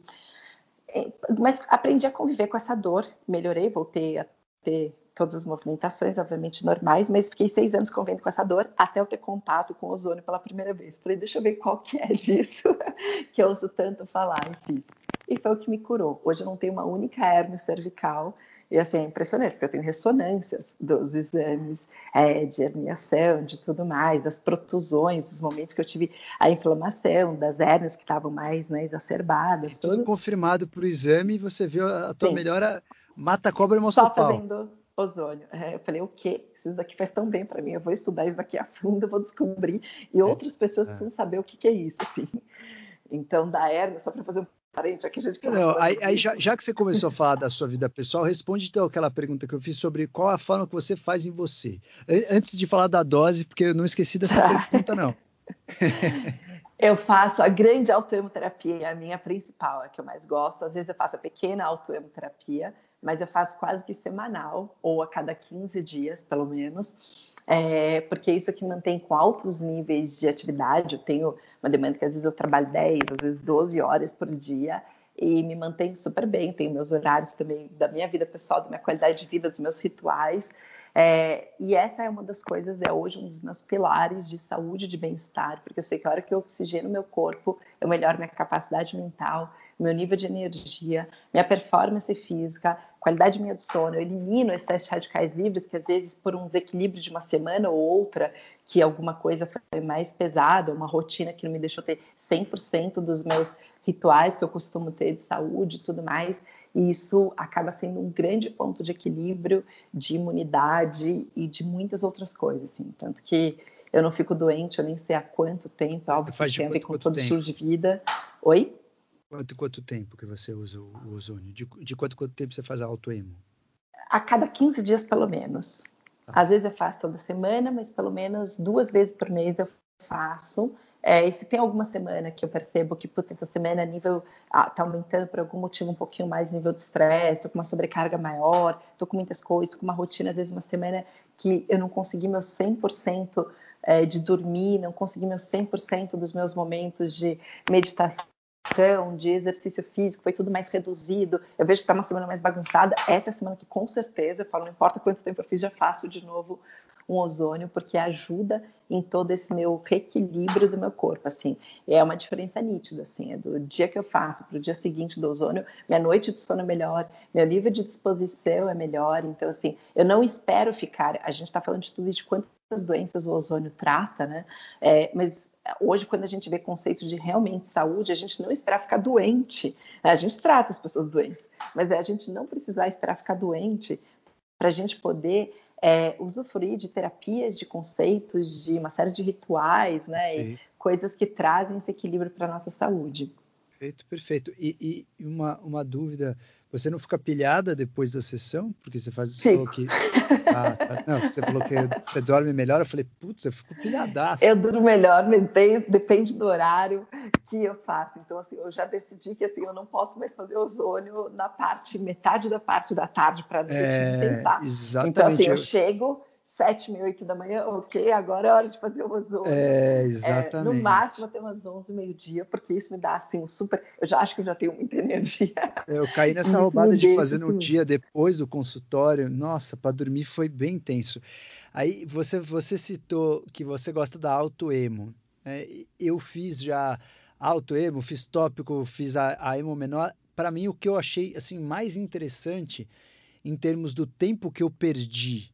É, mas aprendi a conviver com essa dor, melhorei, voltei a ter todas as movimentações, obviamente normais, mas fiquei seis anos convivendo com essa dor até eu ter contato com o ozônio pela primeira vez. Falei, deixa eu ver qual que é disso [laughs] que eu ouço tanto falar e fiz. E foi o que me curou. Hoje eu não tenho uma única hernia cervical, e assim, é impressionante, porque eu tenho ressonâncias dos exames é, de herniação, de tudo mais, das protusões, dos momentos que eu tive a inflamação, das hérnias que estavam mais né, exacerbadas.
Tudo, tudo confirmado por exame e você viu a tua Sim. melhora mata cobra e mostra
Só fazendo ozônio. É, eu falei, o quê? Isso daqui faz tão bem para mim, eu vou estudar isso daqui a fundo, vou descobrir. E é, outras pessoas é. precisam saber o que, que é isso, assim. Então, da hérnia, só para fazer um parente aqui, a gente
Não, aí, aí já, já, que você começou a falar da sua vida pessoal, responde então aquela pergunta que eu fiz sobre qual a forma que você faz em você. Antes de falar da dose, porque eu não esqueci dessa [laughs] pergunta, não. [laughs]
Eu faço a grande autoemoterapia, a minha principal, a que eu mais gosto. Às vezes eu faço a pequena autoemoterapia, mas eu faço quase que semanal, ou a cada 15 dias, pelo menos, é, porque é isso que mantém com altos níveis de atividade. Eu tenho uma demanda que às vezes eu trabalho 10, às vezes 12 horas por dia, e me mantenho super bem. Tenho meus horários também da minha vida pessoal, da minha qualidade de vida, dos meus rituais. É, e essa é uma das coisas, é hoje um dos meus pilares de saúde, de bem-estar, porque eu sei que a hora que eu oxigeno meu corpo, eu melhoro minha capacidade mental, meu nível de energia, minha performance física, qualidade minha de sono, eu elimino excessos radicais livres, que às vezes por um desequilíbrio de uma semana ou outra, que alguma coisa foi mais pesada, uma rotina que não me deixou ter 100% dos meus rituais que eu costumo ter de saúde e tudo mais, e isso acaba sendo um grande ponto de equilíbrio, de imunidade e de muitas outras coisas, assim, tanto que eu não fico doente, eu nem sei há quanto tempo, algo que tem a ver com todo o estilo de vida. Oi?
Quanto, quanto tempo que você usa o, o ozônio? De, de quanto, quanto tempo você faz a autoemo?
A cada 15 dias, pelo menos. Tá. Às vezes eu faço toda semana, mas pelo menos duas vezes por mês eu faço. É, tem alguma semana que eu percebo que, putz, essa semana nível ah, tá aumentando por algum motivo um pouquinho mais nível de estresse, tô com uma sobrecarga maior, tô com muitas coisas, tô com uma rotina, às vezes uma semana que eu não consegui meu 100% é, de dormir, não consegui meu 100% dos meus momentos de meditação, de exercício físico, foi tudo mais reduzido. Eu vejo que está uma semana mais bagunçada. Essa é a semana que, com certeza, eu falo, não importa quanto tempo eu fiz, já faço de novo um ozônio, porque ajuda em todo esse meu reequilíbrio do meu corpo, assim. É uma diferença nítida, assim, é do dia que eu faço para o dia seguinte do ozônio, minha noite de sono é melhor, meu nível de disposição é melhor, então, assim, eu não espero ficar, a gente está falando de tudo de quantas doenças o ozônio trata, né, é, mas hoje, quando a gente vê conceito de realmente saúde, a gente não espera ficar doente. Né? A gente trata as pessoas doentes, mas é a gente não precisar esperar ficar doente para a gente poder é, usufruir de terapias, de conceitos, de uma série de rituais, né? E coisas que trazem esse equilíbrio para a nossa saúde.
Perfeito, perfeito. E, e, uma, uma dúvida, você não fica pilhada depois da sessão? Porque você faz você falou que. Ah, tá. não, você falou que você dorme melhor. Eu falei, putz, eu fico pilhadaço.
Eu durmo melhor, depende do horário que eu faço. Então, assim, eu já decidi que assim, eu não posso mais fazer ozônio na parte, metade da parte da tarde para noite é, pensar.
Exatamente.
Então, assim, eu chego sete, meia, oito da manhã, ok, agora é hora de fazer o ozônio.
É, exatamente. É,
no máximo até umas onze, meio-dia, porque isso me dá, assim, um super... Eu já acho que eu já tenho muita [laughs] energia.
Eu caí nessa roubada de fazer no assim. dia depois do consultório. Nossa, para dormir foi bem intenso. Aí você, você citou que você gosta da autoemo. É, eu fiz já autoemo, fiz tópico, fiz a, a emo menor. Para mim, o que eu achei assim mais interessante em termos do tempo que eu perdi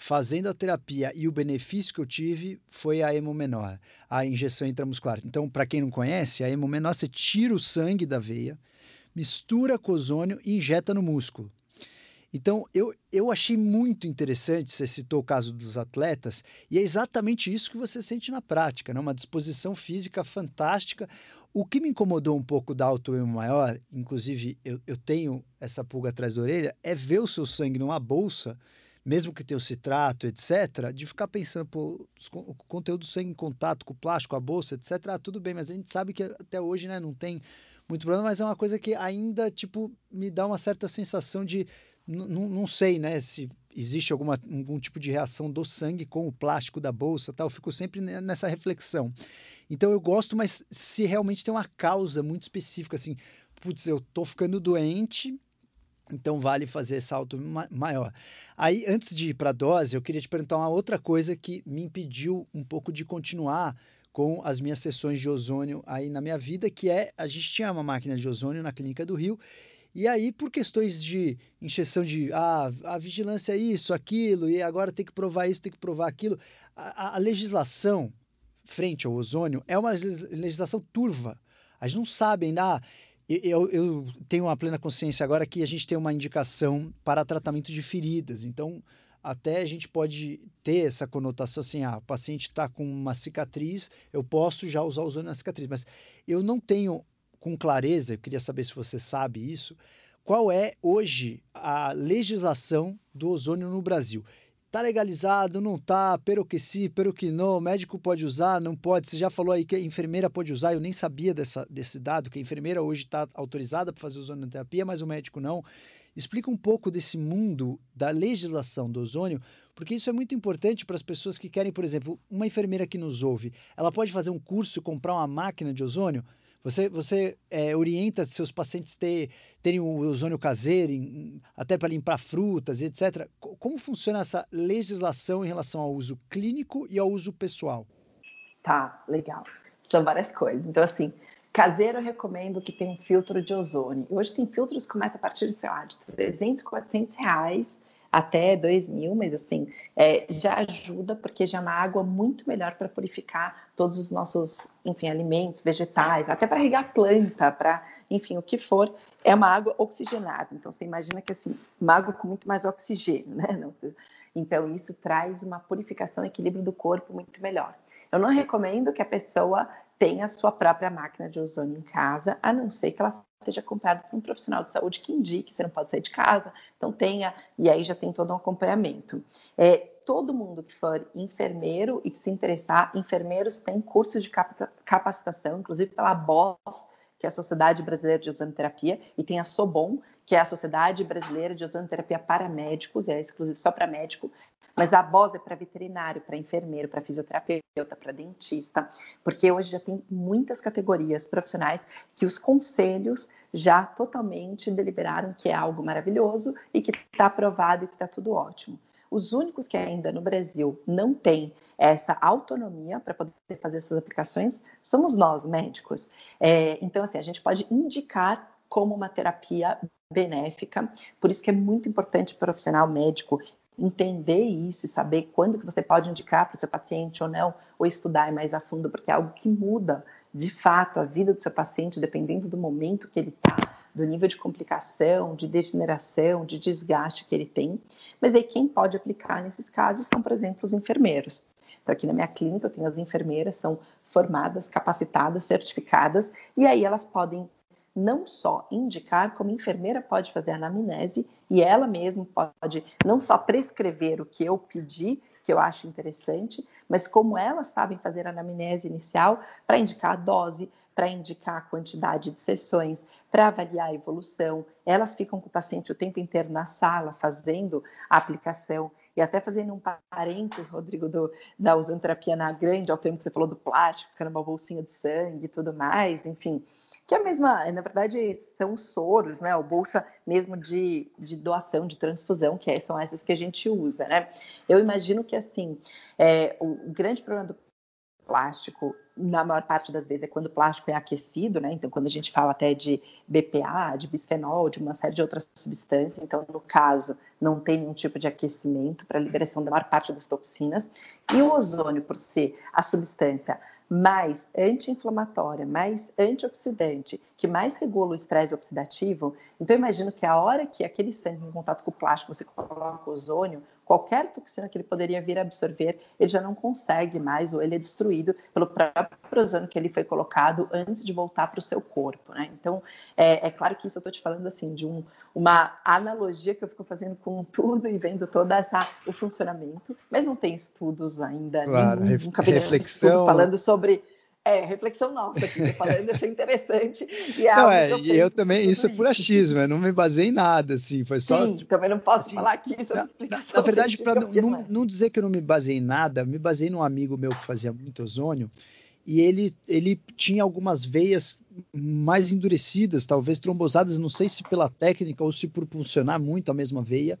fazendo a terapia e o benefício que eu tive foi a hemo menor, a injeção intramuscular. Então, para quem não conhece, a hemo menor você tira o sangue da veia, mistura com ozônio e injeta no músculo. Então, eu, eu achei muito interessante, você citou o caso dos atletas, e é exatamente isso que você sente na prática, né? uma disposição física fantástica. O que me incomodou um pouco da autoemo maior, inclusive eu, eu tenho essa pulga atrás da orelha, é ver o seu sangue numa bolsa mesmo que tenha o citrato, etc., de ficar pensando, pô, o conteúdo sem contato com o plástico, a bolsa, etc., ah, tudo bem, mas a gente sabe que até hoje né, não tem muito problema, mas é uma coisa que ainda, tipo, me dá uma certa sensação de, não sei, né, se existe alguma, algum tipo de reação do sangue com o plástico da bolsa, tal, eu fico sempre nessa reflexão. Então eu gosto, mas se realmente tem uma causa muito específica, assim, putz, eu tô ficando doente, então vale fazer salto maior. Aí, antes de ir para a dose, eu queria te perguntar uma outra coisa que me impediu um pouco de continuar com as minhas sessões de ozônio aí na minha vida, que é a gente tinha uma máquina de ozônio na clínica do Rio. E aí, por questões de injeção de ah, a vigilância é isso, aquilo, e agora tem que provar isso, tem que provar aquilo, a, a legislação frente ao ozônio é uma legislação turva. A gente não sabe ainda. Ah, eu, eu, tenho uma plena consciência agora que a gente tem uma indicação para tratamento de feridas. Então, até a gente pode ter essa conotação assim: ah, o paciente está com uma cicatriz, eu posso já usar o ozônio na cicatriz. Mas eu não tenho com clareza, eu queria saber se você sabe isso, qual é hoje a legislação do ozônio no Brasil. Tá legalizado, não tá? Pero que sim, pero que não. Médico pode usar, não pode. Você já falou aí que a enfermeira pode usar. Eu nem sabia dessa, desse dado, que a enfermeira hoje está autorizada para fazer ozonioterapia, mas o médico não. Explica um pouco desse mundo da legislação do ozônio, porque isso é muito importante para as pessoas que querem, por exemplo, uma enfermeira que nos ouve, ela pode fazer um curso, comprar uma máquina de ozônio? Você, você é, orienta seus pacientes ter, terem o ozônio caseiro, em, até para limpar frutas, etc. Como funciona essa legislação em relação ao uso clínico e ao uso pessoal?
Tá, legal. São várias coisas. Então, assim, caseiro eu recomendo que tenha um filtro de ozônio. Hoje tem filtros que começam a partir, sei lá, de 300, 400 reais até 2 mil, mas assim, é, já ajuda porque já é uma água muito melhor para purificar todos os nossos, enfim, alimentos, vegetais, até para regar planta, para, enfim, o que for, é uma água oxigenada. Então, você imagina que, assim, uma água com muito mais oxigênio, né? Então, isso traz uma purificação equilíbrio do corpo muito melhor. Eu não recomendo que a pessoa tenha a sua própria máquina de ozônio em casa, a não ser que ela seja comprado por um profissional de saúde que indique, você não pode sair de casa, então tenha, e aí já tem todo um acompanhamento. É, todo mundo que for enfermeiro e se interessar, enfermeiros têm cursos de capacitação, inclusive pela BOS, que é a Sociedade Brasileira de Ozonoterapia, e tem a SOBOM, que é a Sociedade Brasileira de Ozonoterapia para Médicos, é exclusivo só para médico, mas a BOS é para veterinário, para enfermeiro, para fisioterapeuta, para dentista, porque hoje já tem muitas categorias profissionais que os conselhos já totalmente deliberaram que é algo maravilhoso e que está aprovado e que está tudo ótimo. Os únicos que ainda no Brasil não têm essa autonomia para poder fazer essas aplicações somos nós, médicos. É, então, assim, a gente pode indicar como uma terapia benéfica, por isso que é muito importante o profissional médico entender isso e saber quando que você pode indicar para o seu paciente ou não, ou estudar mais a fundo, porque é algo que muda de fato a vida do seu paciente, dependendo do momento que ele está, do nível de complicação, de degeneração, de desgaste que ele tem. Mas aí quem pode aplicar nesses casos são, por exemplo, os enfermeiros. Então, aqui na minha clínica eu tenho as enfermeiras, são formadas, capacitadas, certificadas, e aí elas podem não só indicar, como enfermeira pode fazer a anamnese e ela mesma pode não só prescrever o que eu pedi, que eu acho interessante, mas como elas sabem fazer a anamnese inicial para indicar a dose, para indicar a quantidade de sessões, para avaliar a evolução. Elas ficam com o paciente o tempo inteiro na sala fazendo a aplicação. E até fazendo um parênteses, Rodrigo, do, da usanterapia na grande, ao tempo que você falou do plástico, ficando uma bolsinha de sangue e tudo mais, enfim que é a mesma, na verdade, são soros, né? O bolsa mesmo de, de doação, de transfusão, que é, são essas que a gente usa, né? Eu imagino que, assim, é, o grande problema do plástico, na maior parte das vezes, é quando o plástico é aquecido, né? Então, quando a gente fala até de BPA, de bisfenol, de uma série de outras substâncias, então, no caso, não tem nenhum tipo de aquecimento para a liberação da maior parte das toxinas. E o ozônio, por ser a substância mais anti-inflamatória, mais antioxidante, que mais regula o estresse oxidativo, então eu imagino que a hora que aquele sangue em contato com o plástico você coloca ozônio, qualquer toxina que ele poderia vir a absorver, ele já não consegue mais, ou ele é destruído pelo próprio ozônio que ele foi colocado antes de voltar para o seu corpo. Né? Então, é, é, claro que isso eu estou te falando assim, de um, uma analogia que eu fico fazendo com tudo e vendo todo essa, o funcionamento, mas não tem estudos ainda,
claro,
nenhum,
nunca vi reflexão
falando sobre é, reflexão nossa aqui, tô falando, achei interessante. E é
não, é, e eu também, isso é por achismo, eu não me basei em nada, assim, foi só...
Sim, também não posso assim, falar aqui
sobre na, na verdade, para não, não, não, dizer que eu não me basei em nada, me basei num amigo meu que fazia muito ozônio, e ele, ele tinha algumas veias mais endurecidas, talvez trombosadas, não sei se pela técnica ou se por funcionar muito a mesma veia.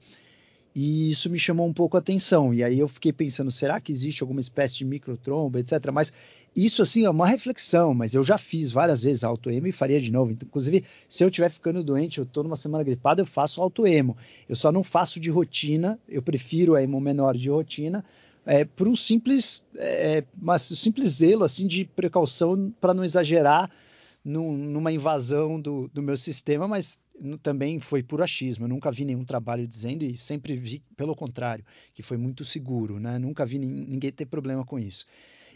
E isso me chamou um pouco a atenção. E aí eu fiquei pensando, será que existe alguma espécie de microtrombo, etc. Mas isso, assim, é uma reflexão, mas eu já fiz várias vezes auto-emo e faria de novo. Inclusive, se eu estiver ficando doente, eu estou numa semana gripada, eu faço auto-emo. Eu só não faço de rotina, eu prefiro a emo menor de rotina, é, por um simples, é, mas um simples zelo, assim, de precaução para não exagerar num, numa invasão do, do meu sistema, mas também foi por achismo. Eu nunca vi nenhum trabalho dizendo e sempre vi pelo contrário, que foi muito seguro, né? Nunca vi ninguém ter problema com isso.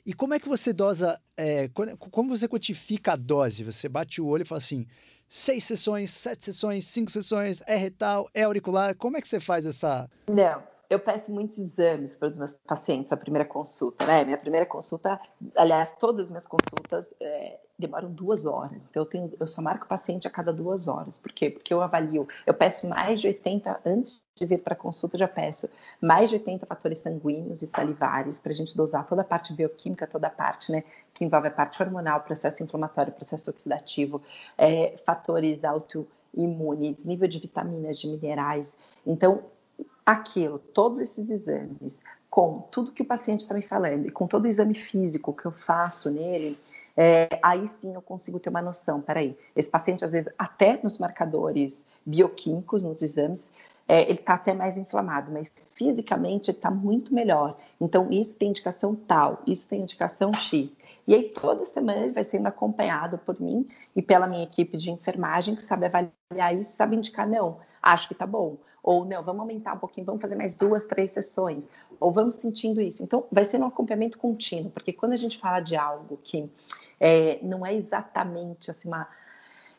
E como é que você dosa, é, como você quantifica a dose? Você bate o olho e fala assim, seis sessões, sete sessões, cinco sessões, é retal, é auricular, como é que você faz essa...
Não, eu peço muitos exames para os meus pacientes a primeira consulta, né? Minha primeira consulta, aliás, todas as minhas consultas é, demoram duas horas. Então, eu, tenho, eu só marco paciente a cada duas horas. Por quê? Porque eu avalio, eu peço mais de 80, antes de vir para consulta, eu já peço mais de 80 fatores sanguíneos e salivares para a gente dosar toda a parte bioquímica, toda a parte, né? Que envolve a parte hormonal, processo inflamatório, processo oxidativo, é, fatores autoimunes, nível de vitaminas, de minerais. Então, aquilo, todos esses exames, com tudo que o paciente está me falando e com todo o exame físico que eu faço nele, é, aí sim eu consigo ter uma noção. Peraí, esse paciente, às vezes, até nos marcadores bioquímicos, nos exames, é, ele está até mais inflamado, mas fisicamente ele está muito melhor. Então, isso tem indicação tal, isso tem indicação X. E aí, toda semana ele vai sendo acompanhado por mim e pela minha equipe de enfermagem, que sabe avaliar isso, sabe indicar, não, acho que está bom ou não, vamos aumentar um pouquinho, vamos fazer mais duas, três sessões, ou vamos sentindo isso. Então, vai ser um acompanhamento contínuo, porque quando a gente fala de algo que é, não é exatamente assim, uma,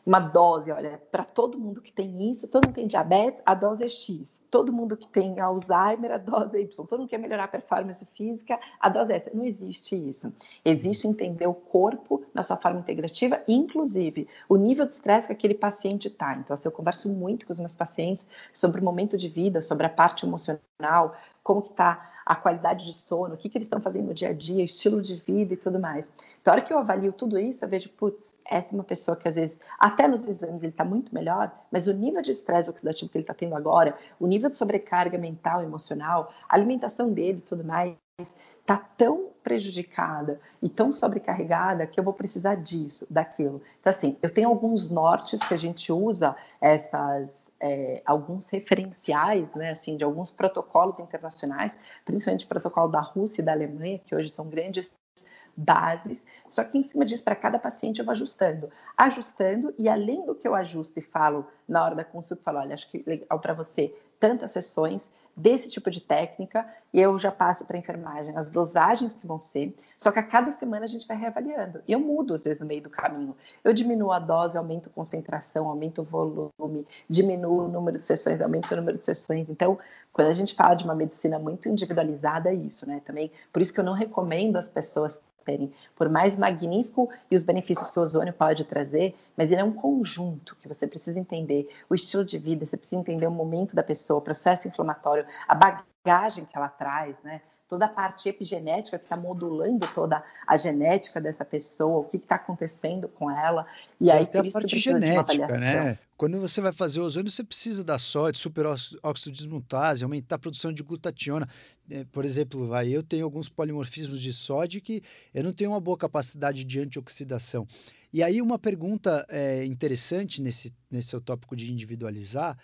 uma dose, olha, para todo mundo que tem isso, todo mundo tem diabetes, a dose é X. Todo mundo que tem Alzheimer, a dose é Y. Todo mundo que quer melhorar a performance física, a dose é essa. Não existe isso. Existe entender o corpo na sua forma integrativa, inclusive o nível de estresse que aquele paciente está. Então, assim, eu converso muito com os meus pacientes sobre o momento de vida, sobre a parte emocional, como que está a qualidade de sono, o que, que eles estão fazendo no dia a dia, estilo de vida e tudo mais. Então, a hora que eu avalio tudo isso, eu vejo, putz, essa é uma pessoa que às vezes, até nos exames, ele está muito melhor, mas o nível de estresse oxidativo que ele está tendo agora, o nível de sobrecarga mental, emocional, a alimentação dele e tudo mais, está tão prejudicada e tão sobrecarregada que eu vou precisar disso, daquilo. Então, assim, eu tenho alguns nortes que a gente usa essas. É, alguns referenciais, né, assim, de alguns protocolos internacionais, principalmente o protocolo da Rússia e da Alemanha, que hoje são grandes bases, só que em cima disso, para cada paciente, eu vou ajustando. Ajustando, e além do que eu ajusto e falo na hora da consulta, falo, olha, acho que legal para você tantas sessões desse tipo de técnica, e eu já passo para enfermagem as dosagens que vão ser, só que a cada semana a gente vai reavaliando. E eu mudo, às vezes, no meio do caminho. Eu diminuo a dose, aumento a concentração, aumento o volume, diminuo o número de sessões, aumento o número de sessões. Então, quando a gente fala de uma medicina muito individualizada, é isso, né? Também, por isso que eu não recomendo as pessoas por mais magnífico e os benefícios que o ozônio pode trazer, mas ele é um conjunto que você precisa entender o estilo de vida, você precisa entender o momento da pessoa, o processo inflamatório, a bagagem que ela traz, né? Toda a parte epigenética que está modulando toda a genética dessa pessoa, o que está acontecendo com ela. E, e aí,
até a parte genética, né? Quando você vai fazer o ozônio, você precisa da sódio, superóxido desmutase, aumentar a produção de glutationa. É, por exemplo, vai, eu tenho alguns polimorfismos de sódio que eu não tenho uma boa capacidade de antioxidação. E aí uma pergunta é, interessante nesse, nesse seu tópico de individualizar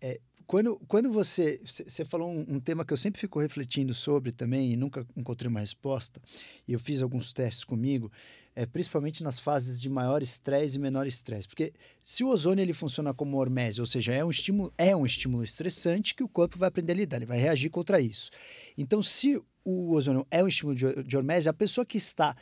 é quando, quando você. Você falou um, um, tema que eu sempre fico refletindo sobre também e nunca encontrei uma resposta, e eu fiz alguns testes comigo, é, principalmente nas fases de maior estresse e menor estresse. Porque se o ozônio ele funciona como hormese, ou seja, é um estímulo, é um estímulo estressante que o corpo vai aprender a lidar, ele vai reagir contra isso. Então, se o ozônio é um estímulo de, de hormese, a pessoa que está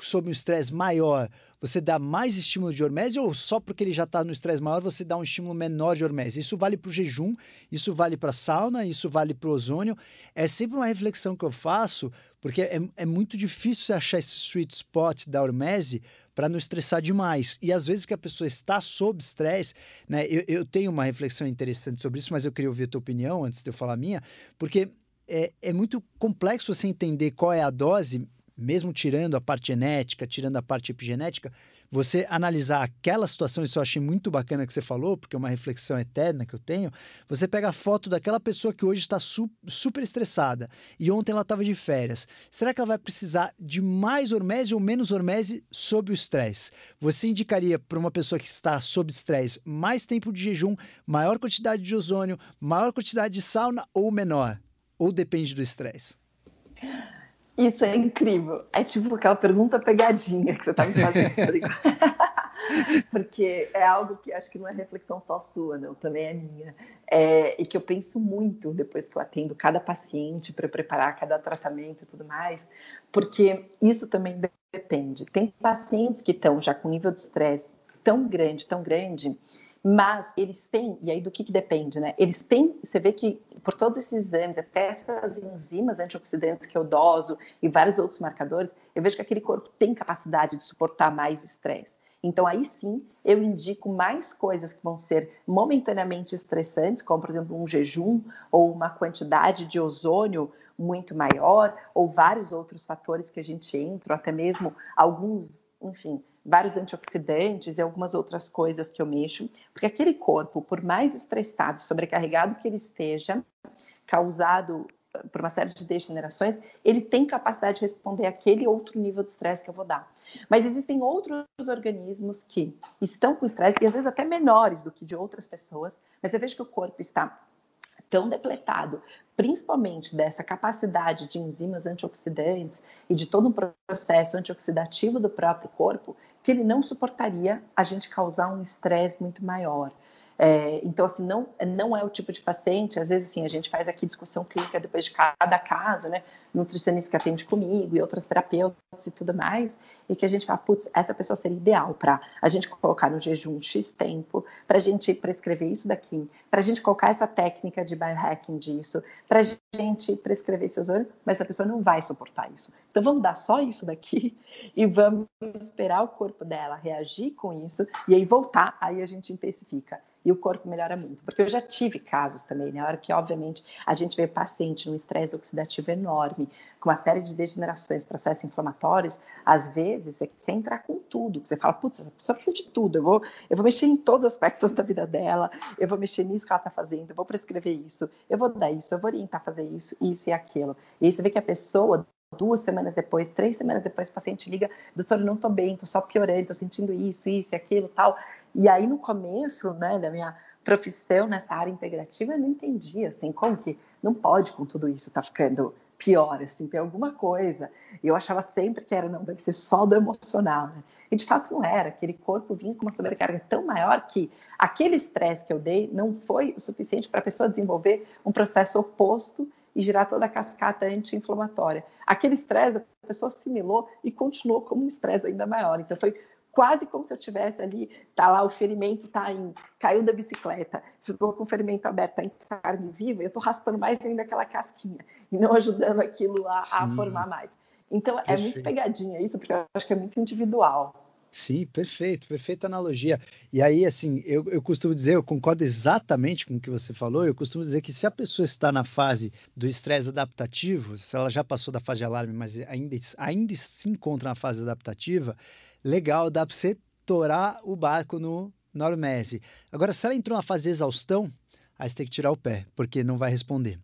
sob um estresse maior, você dá mais estímulo de hormese ou só porque ele já está no estresse maior você dá um estímulo menor de hormese? Isso vale para o jejum, isso vale para a sauna, isso vale para o ozônio. É sempre uma reflexão que eu faço, porque é, é muito difícil você achar esse sweet spot da hormese para não estressar demais. E às vezes que a pessoa está sob estresse, né? Eu, eu tenho uma reflexão interessante sobre isso, mas eu queria ouvir a tua opinião antes de eu falar a minha, porque é, é muito complexo você entender qual é a dose mesmo tirando a parte genética, tirando a parte epigenética, você analisar aquela situação, isso eu achei muito bacana que você falou, porque é uma reflexão eterna que eu tenho. Você pega a foto daquela pessoa que hoje está su super estressada e ontem ela estava de férias. Será que ela vai precisar de mais hormese ou menos hormese sob o estresse? Você indicaria para uma pessoa que está sob estresse mais tempo de jejum, maior quantidade de ozônio, maior quantidade de sauna ou menor? Ou depende do estresse?
Isso é incrível. É tipo aquela pergunta pegadinha que você está me fazendo. [laughs] Porque é algo que acho que não é reflexão só sua, não, também é minha. É, e que eu penso muito depois que eu atendo cada paciente para preparar cada tratamento e tudo mais, porque isso também depende. Tem pacientes que estão já com nível de estresse tão grande, tão grande, mas eles têm, e aí do que, que depende, né? Eles têm, você vê que por todos esses exames, até essas enzimas antioxidantes que eu doso e vários outros marcadores, eu vejo que aquele corpo tem capacidade de suportar mais estresse. Então, aí sim, eu indico mais coisas que vão ser momentaneamente estressantes, como, por exemplo, um jejum ou uma quantidade de ozônio muito maior, ou vários outros fatores que a gente entra, até mesmo alguns, enfim, vários antioxidantes e algumas outras coisas que eu mexo, porque aquele corpo, por mais estressado, sobrecarregado que ele esteja, causado eh, por uma série de degenerações, ele tem capacidade de responder àquele outro nível de estresse que eu vou dar. Mas existem outros organismos que estão com estresse, e às vezes até menores do que de outras pessoas, mas eu vejo que o corpo está tão depletado, principalmente dessa capacidade de enzimas antioxidantes e de todo um processo antioxidativo do próprio corpo, que ele não suportaria a gente causar um estresse muito maior. É, então, assim, não, não é o tipo de paciente, às vezes, assim, a gente faz aqui discussão clínica depois de cada caso, né? Nutricionista que atende comigo e outras terapeutas e tudo mais, e que a gente fala, putz, essa pessoa seria ideal para a gente colocar no jejum X tempo, para a gente prescrever isso daqui, para a gente colocar essa técnica de biohacking disso, para a gente prescrever esse ozônio, mas essa pessoa não vai suportar isso. Então, vamos dar só isso daqui [laughs] e vamos esperar o corpo dela reagir com isso, e aí voltar, aí a gente intensifica e o corpo melhora muito. Porque eu já tive casos também, na né? hora que, obviamente, a gente vê paciente num estresse oxidativo enorme, com uma série de degenerações, processos inflamatórios, às vezes você quer entrar com tudo. Você fala, putz, essa pessoa precisa de tudo, eu vou, eu vou mexer em todos os aspectos da vida dela, eu vou mexer nisso que ela está fazendo, eu vou prescrever isso, eu vou dar isso, eu vou orientar a fazer isso, isso e aquilo. E aí você vê que a pessoa duas semanas depois, três semanas depois, o paciente liga, doutor, eu não estou bem, estou só piorando, estou sentindo isso, isso e aquilo tal. E aí, no começo, né, da minha profissão nessa área integrativa, eu não entendia, assim, como que não pode com tudo isso tá ficando pior, assim, tem alguma coisa. E eu achava sempre que era, não, deve ser só do emocional, né? E de fato não era, aquele corpo vinha com uma sobrecarga tão maior que aquele estresse que eu dei não foi o suficiente para a pessoa desenvolver um processo oposto e gerar toda a cascata anti-inflamatória. Aquele estresse a pessoa assimilou e continuou como um estresse ainda maior. Então foi quase como se eu tivesse ali, tá lá o ferimento tá em caiu da bicicleta, ficou com o ferimento aberto, tá em carne viva, eu tô raspando mais ainda aquela casquinha e não [laughs] ajudando aquilo a, a formar mais. Então é muito pegadinha isso, porque eu acho que é muito individual.
Sim, perfeito, perfeita analogia. E aí, assim, eu, eu costumo dizer, eu concordo exatamente com o que você falou, eu costumo dizer que se a pessoa está na fase do estresse adaptativo, se ela já passou da fase de alarme, mas ainda, ainda se encontra na fase adaptativa, legal, dá para você torar o barco no Normese. Agora, se ela entrou na fase de exaustão, aí você tem que tirar o pé, porque não vai responder.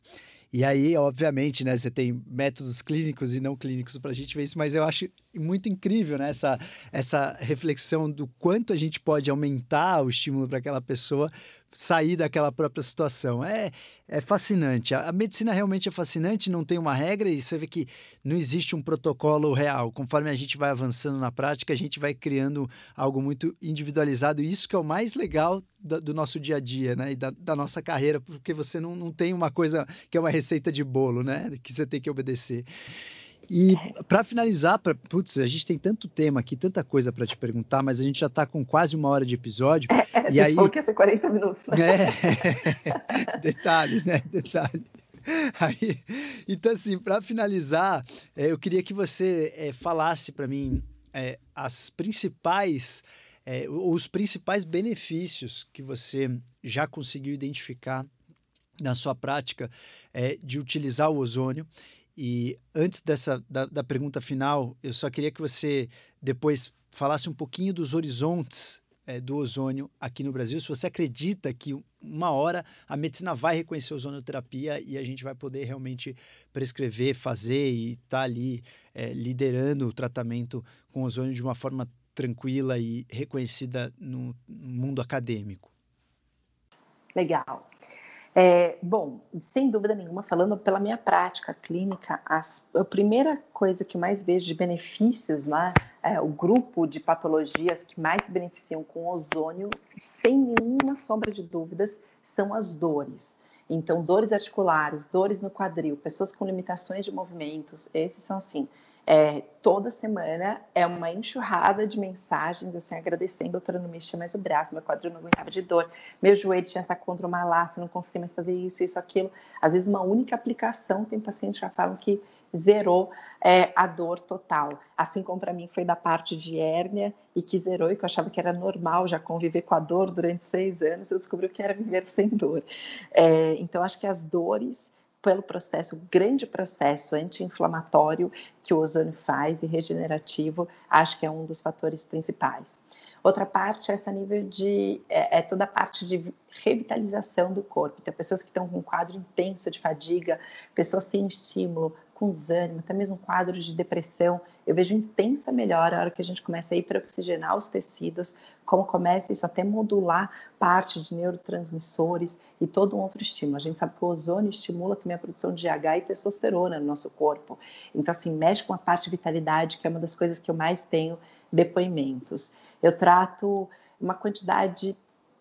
E aí, obviamente, né, você tem métodos clínicos e não clínicos para a gente ver isso, mas eu acho muito incrível né, essa, essa reflexão do quanto a gente pode aumentar o estímulo para aquela pessoa sair daquela própria situação. É, é fascinante. A, a, medicina realmente é fascinante, não tem uma regra e você vê que não existe um protocolo real. Conforme a gente vai avançando na prática, a gente vai criando algo muito individualizado. E isso que é o mais legal da, do nosso dia a dia, né? E da, da, nossa carreira, porque você não, não tem uma coisa que é uma receita de bolo, né? Que você tem que obedecer. E para finalizar, pra, putz, a gente tem tanto tema aqui, tanta coisa para te perguntar, mas a gente já está com quase uma hora de episódio.
É, é, e aí falou que ia ser 40 minutos. Né?
É, [laughs] detalhe, né? Detalhe. Aí, então, assim, para finalizar, é, eu queria que você é, falasse para mim é, as principais, é, os principais benefícios que você já conseguiu identificar na sua prática é, de utilizar o ozônio E antes dessa da, da pergunta final, eu só queria que você depois falasse um pouquinho dos horizontes é, do ozônio aqui no Brasil. Se você acredita que uma hora a medicina vai reconhecer ozonioterapia e a gente vai poder realmente prescrever, fazer e estar tá ali é, liderando o tratamento com ozônio de uma forma tranquila e reconhecida no mundo acadêmico.
Legal. É, bom, sem dúvida nenhuma, falando pela minha prática clínica, as, a primeira coisa que mais vejo de benefícios lá, é, o grupo de patologias que mais se beneficiam com ozônio, sem nenhuma sombra de dúvidas, são as dores. Então, dores articulares, dores no quadril, pessoas com limitações de movimentos, esses são assim, é, toda semana é uma enxurrada de mensagens, assim, agradecendo, doutora, não mexia mais o braço, meu quadril não aguentava de dor, meu joelho tinha essa contra uma laça, não conseguia mais fazer isso, isso, aquilo. Às vezes, uma única aplicação, tem pacientes que já falam que zerou é, a dor total. Assim como para mim foi da parte de hérnia e que zerou, e que eu achava que era normal já conviver com a dor durante seis anos, eu descobri que era viver sem dor. É, então, acho que as dores pelo processo, grande processo anti-inflamatório que o ozônio faz e regenerativo, acho que é um dos fatores principais. Outra parte é essa nível de é, é, toda a parte de revitalização do corpo. Então, pessoas que estão com um quadro intenso de fadiga, pessoas sem estímulo, com desânimo, até mesmo quadro de depressão, eu vejo intensa melhora a hora que a gente começa a hiperoxigenar os tecidos, como começa isso até modular parte de neurotransmissores e todo um outro estímulo. A gente sabe que o ozônio estimula também a produção de H e testosterona no nosso corpo. Então, assim, mexe com a parte de vitalidade, que é uma das coisas que eu mais tenho depoimentos. Eu trato uma quantidade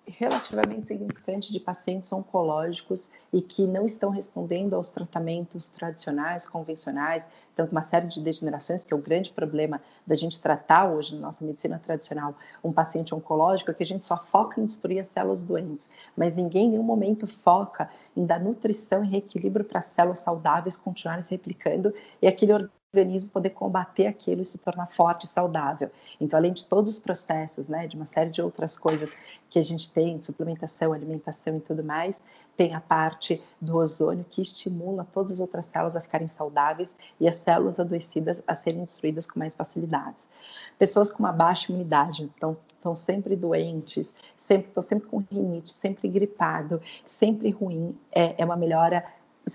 relativamente significante de pacientes oncológicos e que não estão respondendo aos tratamentos tradicionais, convencionais, então uma série de degenerações, que é o grande problema da gente tratar hoje na nossa medicina tradicional um paciente oncológico, é que a gente só foca em destruir as células doentes, mas ninguém em nenhum momento foca em dar nutrição e reequilíbrio para as células saudáveis continuarem se replicando e aquele organismo poder combater aquilo e se tornar forte e saudável. Então, além de todos os processos, né, de uma série de outras coisas que a gente tem, suplementação, alimentação e tudo mais, tem a parte do ozônio que estimula todas as outras células a ficarem saudáveis e as células adoecidas a serem destruídas com mais facilidades. Pessoas com uma baixa imunidade, então estão sempre doentes, sempre estou sempre com rinite, sempre gripado, sempre ruim, é, é uma melhora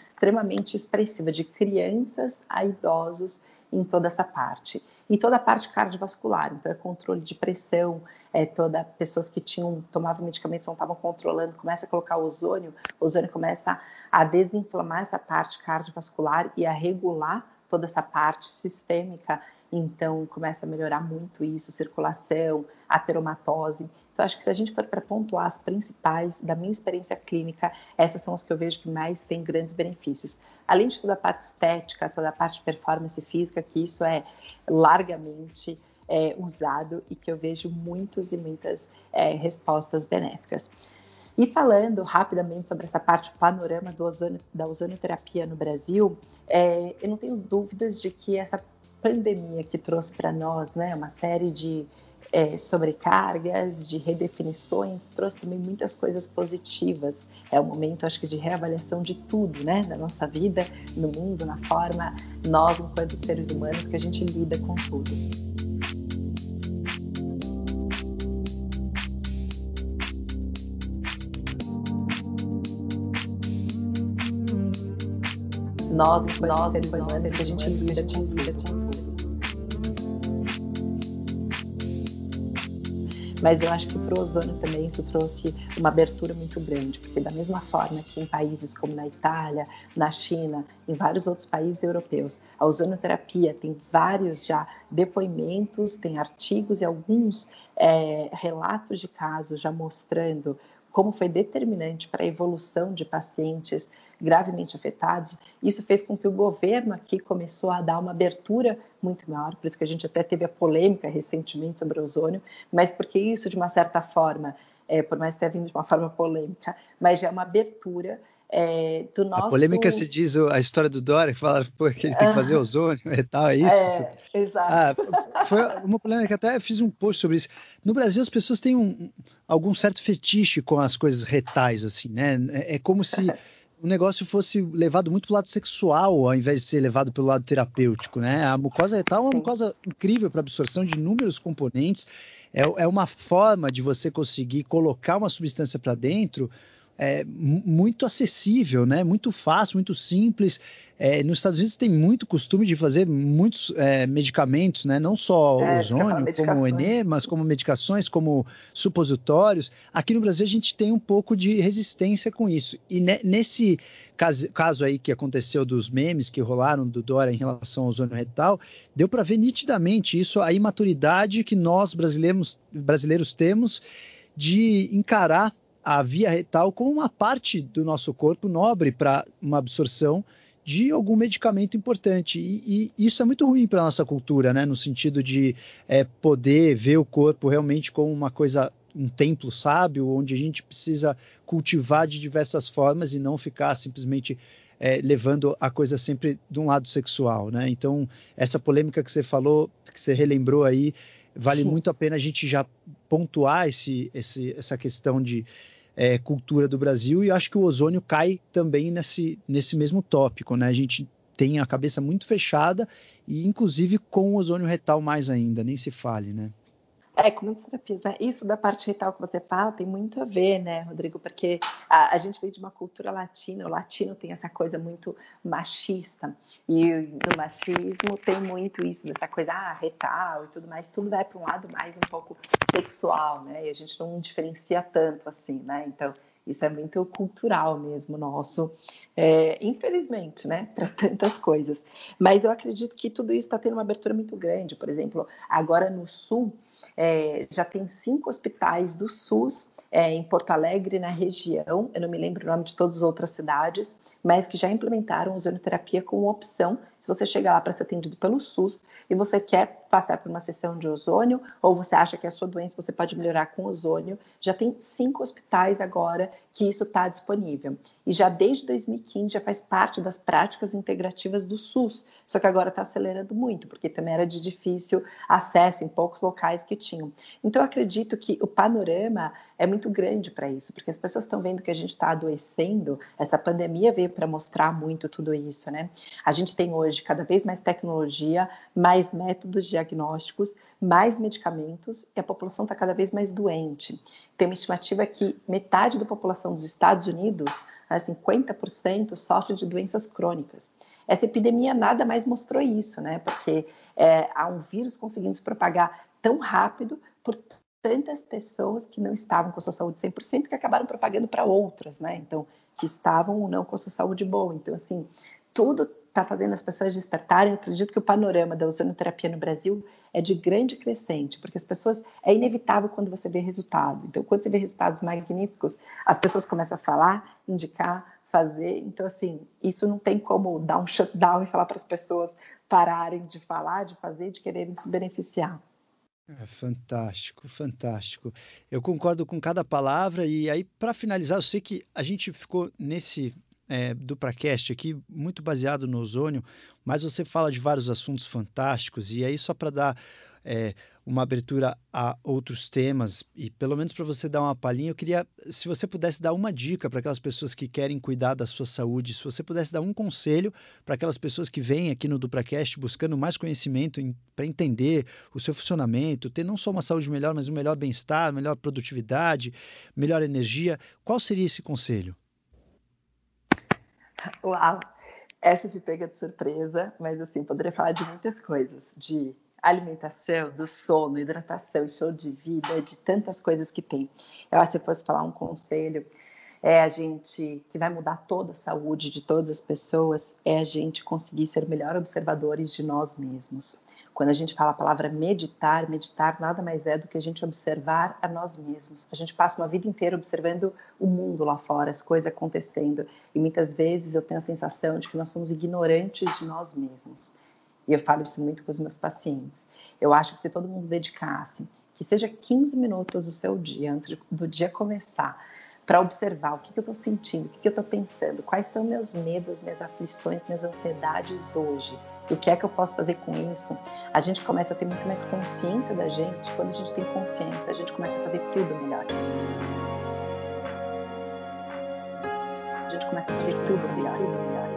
extremamente expressiva, de crianças a idosos em toda essa parte. E toda a parte cardiovascular, então é controle de pressão, é toda pessoas que tinham tomavam medicamentos não estavam controlando, começa a colocar ozônio, ozônio começa a desinflamar essa parte cardiovascular e a regular toda essa parte sistêmica então começa a melhorar muito isso, circulação, ateromatose. Então acho que se a gente for para pontuar as principais da minha experiência clínica, essas são as que eu vejo que mais têm grandes benefícios. Além de toda a parte estética, toda a parte de performance física, que isso é largamente é, usado e que eu vejo muitas e muitas é, respostas benéficas. E falando rapidamente sobre essa parte, o panorama da ozonioterapia no Brasil, é, eu não tenho dúvidas de que essa pandemia que trouxe para nós né, uma série de é, sobrecargas, de redefinições, trouxe também muitas coisas positivas. É um momento, acho que, de reavaliação de tudo, né, da nossa vida, no mundo, na forma, nós, enquanto seres humanos, que a gente lida com tudo. Nós, enquanto nós, seres humanos, que a gente lida com tudo. Mas eu acho que para o ozônio também isso trouxe uma abertura muito grande, porque da mesma forma que em países como na Itália, na China, em vários outros países europeus, a ozonioterapia tem vários já depoimentos, tem artigos e alguns é, relatos de casos já mostrando como foi determinante para a evolução de pacientes gravemente afetados. Isso fez com que o governo aqui começou a dar uma abertura muito maior, por isso que a gente até teve a polêmica recentemente sobre o ozônio, mas porque isso, de uma certa forma, é, por mais que tenha vindo de uma forma polêmica, mas já é uma abertura é, do nosso...
A polêmica se diz a história do Dória, que fala pô, que ele tem que fazer ozônio e tal, é isso?
É, exato.
Ah, foi uma polêmica, até fiz um post sobre isso. No Brasil, as pessoas têm um, algum certo fetiche com as coisas retais, assim, né? É, é como se [laughs] o negócio fosse levado muito para o lado sexual, ao invés de ser levado pelo lado terapêutico, né? A mucosa retal é uma mucosa incrível para absorção de inúmeros componentes. É, é uma forma de você conseguir colocar uma substância para dentro é, muito acessível, né? muito fácil, muito simples. É, nos Estados Unidos tem muito costume de fazer muitos é, medicamentos, né? não só é, ozônio, como enemas, como medicações, como supositórios. Aqui no Brasil a gente tem um pouco de resistência com isso. E ne nesse caso, caso, aí que aconteceu dos memes que rolaram do Dora em relação ao ozônio retal, deu para ver nitidamente isso, a imaturidade que nós brasileiros, brasileiros temos de encarar a via retal como uma parte do nosso corpo nobre para uma absorção de algum medicamento importante. E, e isso é muito ruim para a nossa cultura, né? no sentido de é, poder ver o corpo realmente como uma coisa, um templo sábio, onde a gente precisa cultivar de diversas formas e não ficar simplesmente é, levando a coisa sempre de um lado sexual. Né? Então, essa polêmica que você falou, que você relembrou aí, vale Sim. muito a pena a gente já pontuar esse, esse, essa questão de é, cultura do Brasil e acho que o ozônio cai também nesse, nesse mesmo tópico, né? A gente tem a cabeça muito fechada e inclusive com o ozônio retal mais ainda, nem se fale, né?
É, com muitas terapias, né? Isso da parte retal que você fala tem muito a ver, né, Rodrigo? Porque a, a, gente veio de uma cultura latina, o latino tem essa coisa muito machista, e no machismo tem muito isso, dessa coisa, ah, retal e tudo mais, tudo vai para um lado mais um pouco sexual, né? E a gente não diferencia tanto assim, né? Então, isso é muito cultural mesmo nosso, é, infelizmente, né, para tantas coisas. Mas eu acredito que tudo isso está tendo uma abertura muito grande. Por exemplo, agora no Sul, é, já tem cinco hospitais do SUS é, em Porto Alegre, na região, eu não me lembro o nome de todas as outras cidades, mas que já implementaram ozonoterapia como opção se você chega lá para ser atendido pelo SUS e você quer passar por uma sessão de ozônio ou você acha que a sua doença você pode melhorar com ozônio, já tem cinco hospitais agora que isso está disponível. E já desde 2015 já faz parte das práticas integrativas do SUS, só que agora está acelerando muito, porque também era de difícil acesso em poucos locais que tinham. Então eu acredito que o panorama é muito grande para isso, porque as pessoas estão vendo que a gente está adoecendo, essa pandemia veio para mostrar muito tudo isso, né? A gente tem hoje cada vez mais tecnologia, mais métodos diagnósticos, mais medicamentos e a população está cada vez mais doente. Tem uma estimativa que metade da população dos Estados Unidos, 50%, né, sofre de doenças crônicas. Essa epidemia nada mais mostrou isso, né? Porque é, há um vírus conseguindo se propagar tão rápido por tantas pessoas que não estavam com sua saúde 100% que acabaram propagando para outras, né? Então, que estavam ou não com a sua saúde boa. Então, assim, tudo está fazendo as pessoas despertarem. Eu acredito que o panorama da ozonoterapia no Brasil é de grande crescente, porque as pessoas é inevitável quando você vê resultado. Então, quando você vê resultados magníficos, as pessoas começam a falar, indicar, fazer. Então, assim, isso não tem como dar um shutdown e falar para as pessoas pararem de falar, de fazer, de quererem se beneficiar.
É fantástico, fantástico. Eu concordo com cada palavra e aí para finalizar, eu sei que a gente ficou nesse é, do aqui muito baseado no ozônio, mas você fala de vários assuntos fantásticos e aí só para dar é, uma abertura a outros temas e pelo menos para você dar uma palhinha, eu queria, se você pudesse dar uma dica para aquelas pessoas que querem cuidar da sua saúde, se você pudesse dar um conselho para aquelas pessoas que vêm aqui no DupraCast buscando mais conhecimento para entender o seu funcionamento, ter não só uma saúde melhor, mas um melhor bem-estar, melhor produtividade, melhor energia, qual seria esse conselho?
Uau! Essa me pega de surpresa, mas assim, poderia falar de muitas coisas, de alimentação, do sono, hidratação, show de vida, de tantas coisas que tem. Eu acho que se fosse falar um conselho, é a gente que vai mudar toda a saúde de todas as pessoas, é a gente conseguir ser melhor observadores de nós mesmos. Quando a gente fala a palavra meditar, meditar nada mais é do que a gente observar a nós mesmos. A gente passa uma vida inteira observando o mundo lá fora, as coisas acontecendo, e muitas vezes eu tenho a sensação de que nós somos ignorantes de nós mesmos. E eu falo isso muito com os meus pacientes. Eu acho que se todo mundo dedicasse, que seja 15 minutos do seu dia, antes do dia começar, para observar o que, que eu estou sentindo, o que, que eu estou pensando, quais são meus medos, minhas aflições, minhas ansiedades hoje, o que é que eu posso fazer com isso, a gente começa a ter muito mais consciência da gente. Quando a gente tem consciência, a gente começa a fazer tudo melhor. gente começa a fazer tudo melhor. Tudo melhor.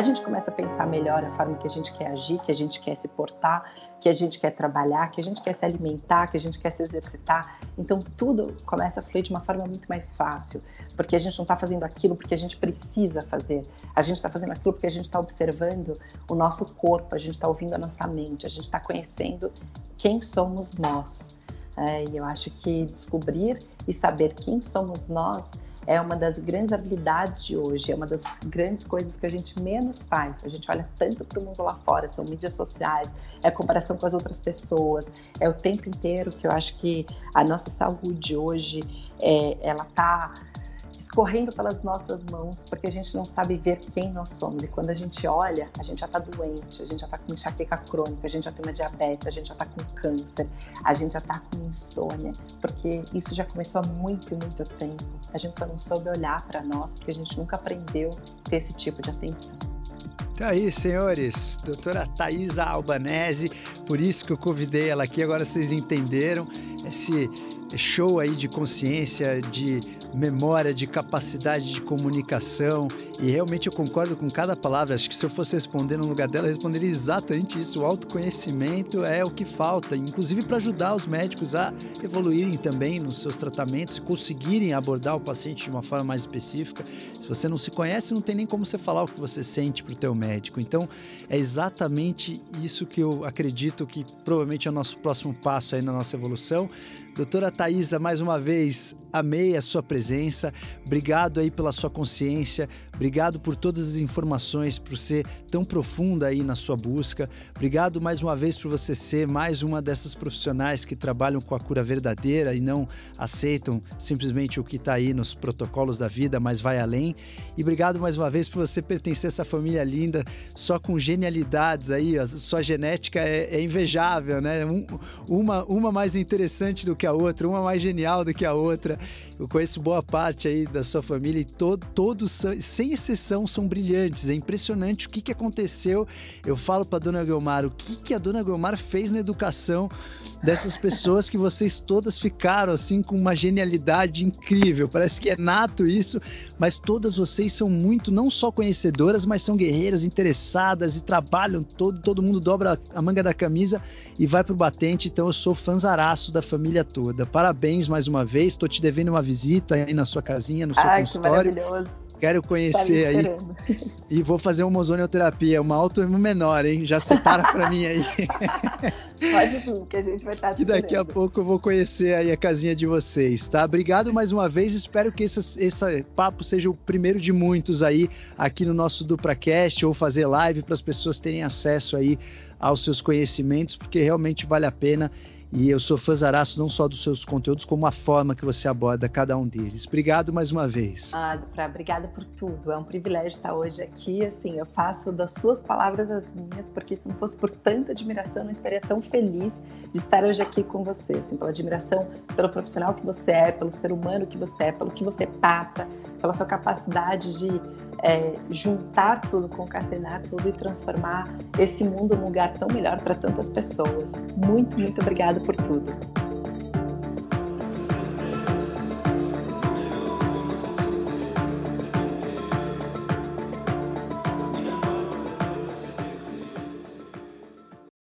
A gente começa a pensar melhor a forma que a gente quer agir, que a gente quer se portar, que a gente quer trabalhar, que a gente quer se alimentar, que a gente quer se exercitar. Então tudo começa a fluir de uma forma muito mais fácil, porque a gente não está fazendo aquilo porque a gente precisa fazer. A gente está fazendo aquilo porque a gente está observando o nosso corpo, a gente está ouvindo a nossa mente, a gente está conhecendo quem somos nós. É, e eu acho que descobrir e saber quem somos nós é uma das grandes habilidades de hoje, é uma das grandes coisas que a gente menos faz. A gente olha tanto para o mundo lá fora, são mídias sociais, é comparação com as outras pessoas, é o tempo inteiro que eu acho que a nossa saúde hoje, é, ela está escorrendo pelas nossas mãos, porque a gente não sabe ver quem nós somos. E quando a gente olha, a gente já está doente, a gente já está com enxaqueca crônica, a gente já tem uma diabetes, a gente já está com câncer, a gente já está com insônia, porque isso já começou há muito, muito tempo. A gente só não soube olhar para nós, porque a gente nunca aprendeu a ter esse tipo de atenção.
Tá aí, senhores, doutora Thaisa Albanese, por isso que eu convidei ela aqui, agora vocês entenderam esse show aí de consciência, de memória, de capacidade de comunicação. E realmente eu concordo com cada palavra. Acho que se eu fosse responder no lugar dela, eu responderia exatamente isso. O autoconhecimento é o que falta, inclusive para ajudar os médicos a evoluírem também nos seus tratamentos e conseguirem abordar o paciente de uma forma mais específica. Se você não se conhece, não tem nem como você falar o que você sente para o teu médico. Então, é exatamente isso que eu acredito que provavelmente é o nosso próximo passo aí na nossa evolução. Doutora Thaisa, mais uma vez, amei a sua presença. Obrigado aí pela sua consciência. Obrigado por todas as informações, por ser tão profunda aí na sua busca. Obrigado mais uma vez por você ser mais uma dessas profissionais que trabalham com a cura verdadeira e não aceitam simplesmente o que está aí nos protocolos da vida, mas vai além. E obrigado mais uma vez por você pertencer a essa família linda, só com genialidades aí. A sua genética é, é invejável, né? Um, uma, uma mais interessante do que a outra, uma mais genial do que a outra. Eu conheço boa parte aí da sua família e to todos, sem exceção, são brilhantes. É impressionante o que, que aconteceu. Eu falo para dona Guilmar o que, que a dona Guilmar fez na educação dessas pessoas que vocês todas ficaram assim com uma genialidade incrível. Parece que é nato isso, mas todas vocês são muito não só conhecedoras, mas são guerreiras interessadas e trabalham todo, todo mundo dobra a manga da camisa e vai pro batente. Então eu sou fanzaraço da família toda. Parabéns mais uma vez. Estou te devendo uma visita aí na sua casinha, no seu Ai, consultório. Que maravilhoso. Quero conhecer aí. E vou fazer uma ozonioterapia, uma auto menor, hein? Já separa para mim aí. [laughs]
Pode vir, que a gente vai estar
E daqui a pouco eu vou conhecer aí a casinha de vocês, tá? Obrigado mais uma vez. Espero que esse, esse papo seja o primeiro de muitos aí aqui no nosso DupraCast ou fazer live para as pessoas terem acesso aí aos seus conhecimentos, porque realmente vale a pena. E eu sou fãzaraço não só dos seus conteúdos, como a forma que você aborda cada um deles. Obrigado mais uma vez.
Ah, pra, obrigada por tudo. É um privilégio estar hoje aqui. Assim, eu faço das suas palavras as minhas, porque se não fosse por tanta admiração, eu não estaria tão feliz de estar hoje aqui com você. Assim, pela admiração pelo profissional que você é, pelo ser humano que você é, pelo que você passa, pela sua capacidade de é, juntar tudo, concatenar tudo e transformar esse mundo num lugar tão melhor para tantas pessoas. Muito, muito obrigada por tudo.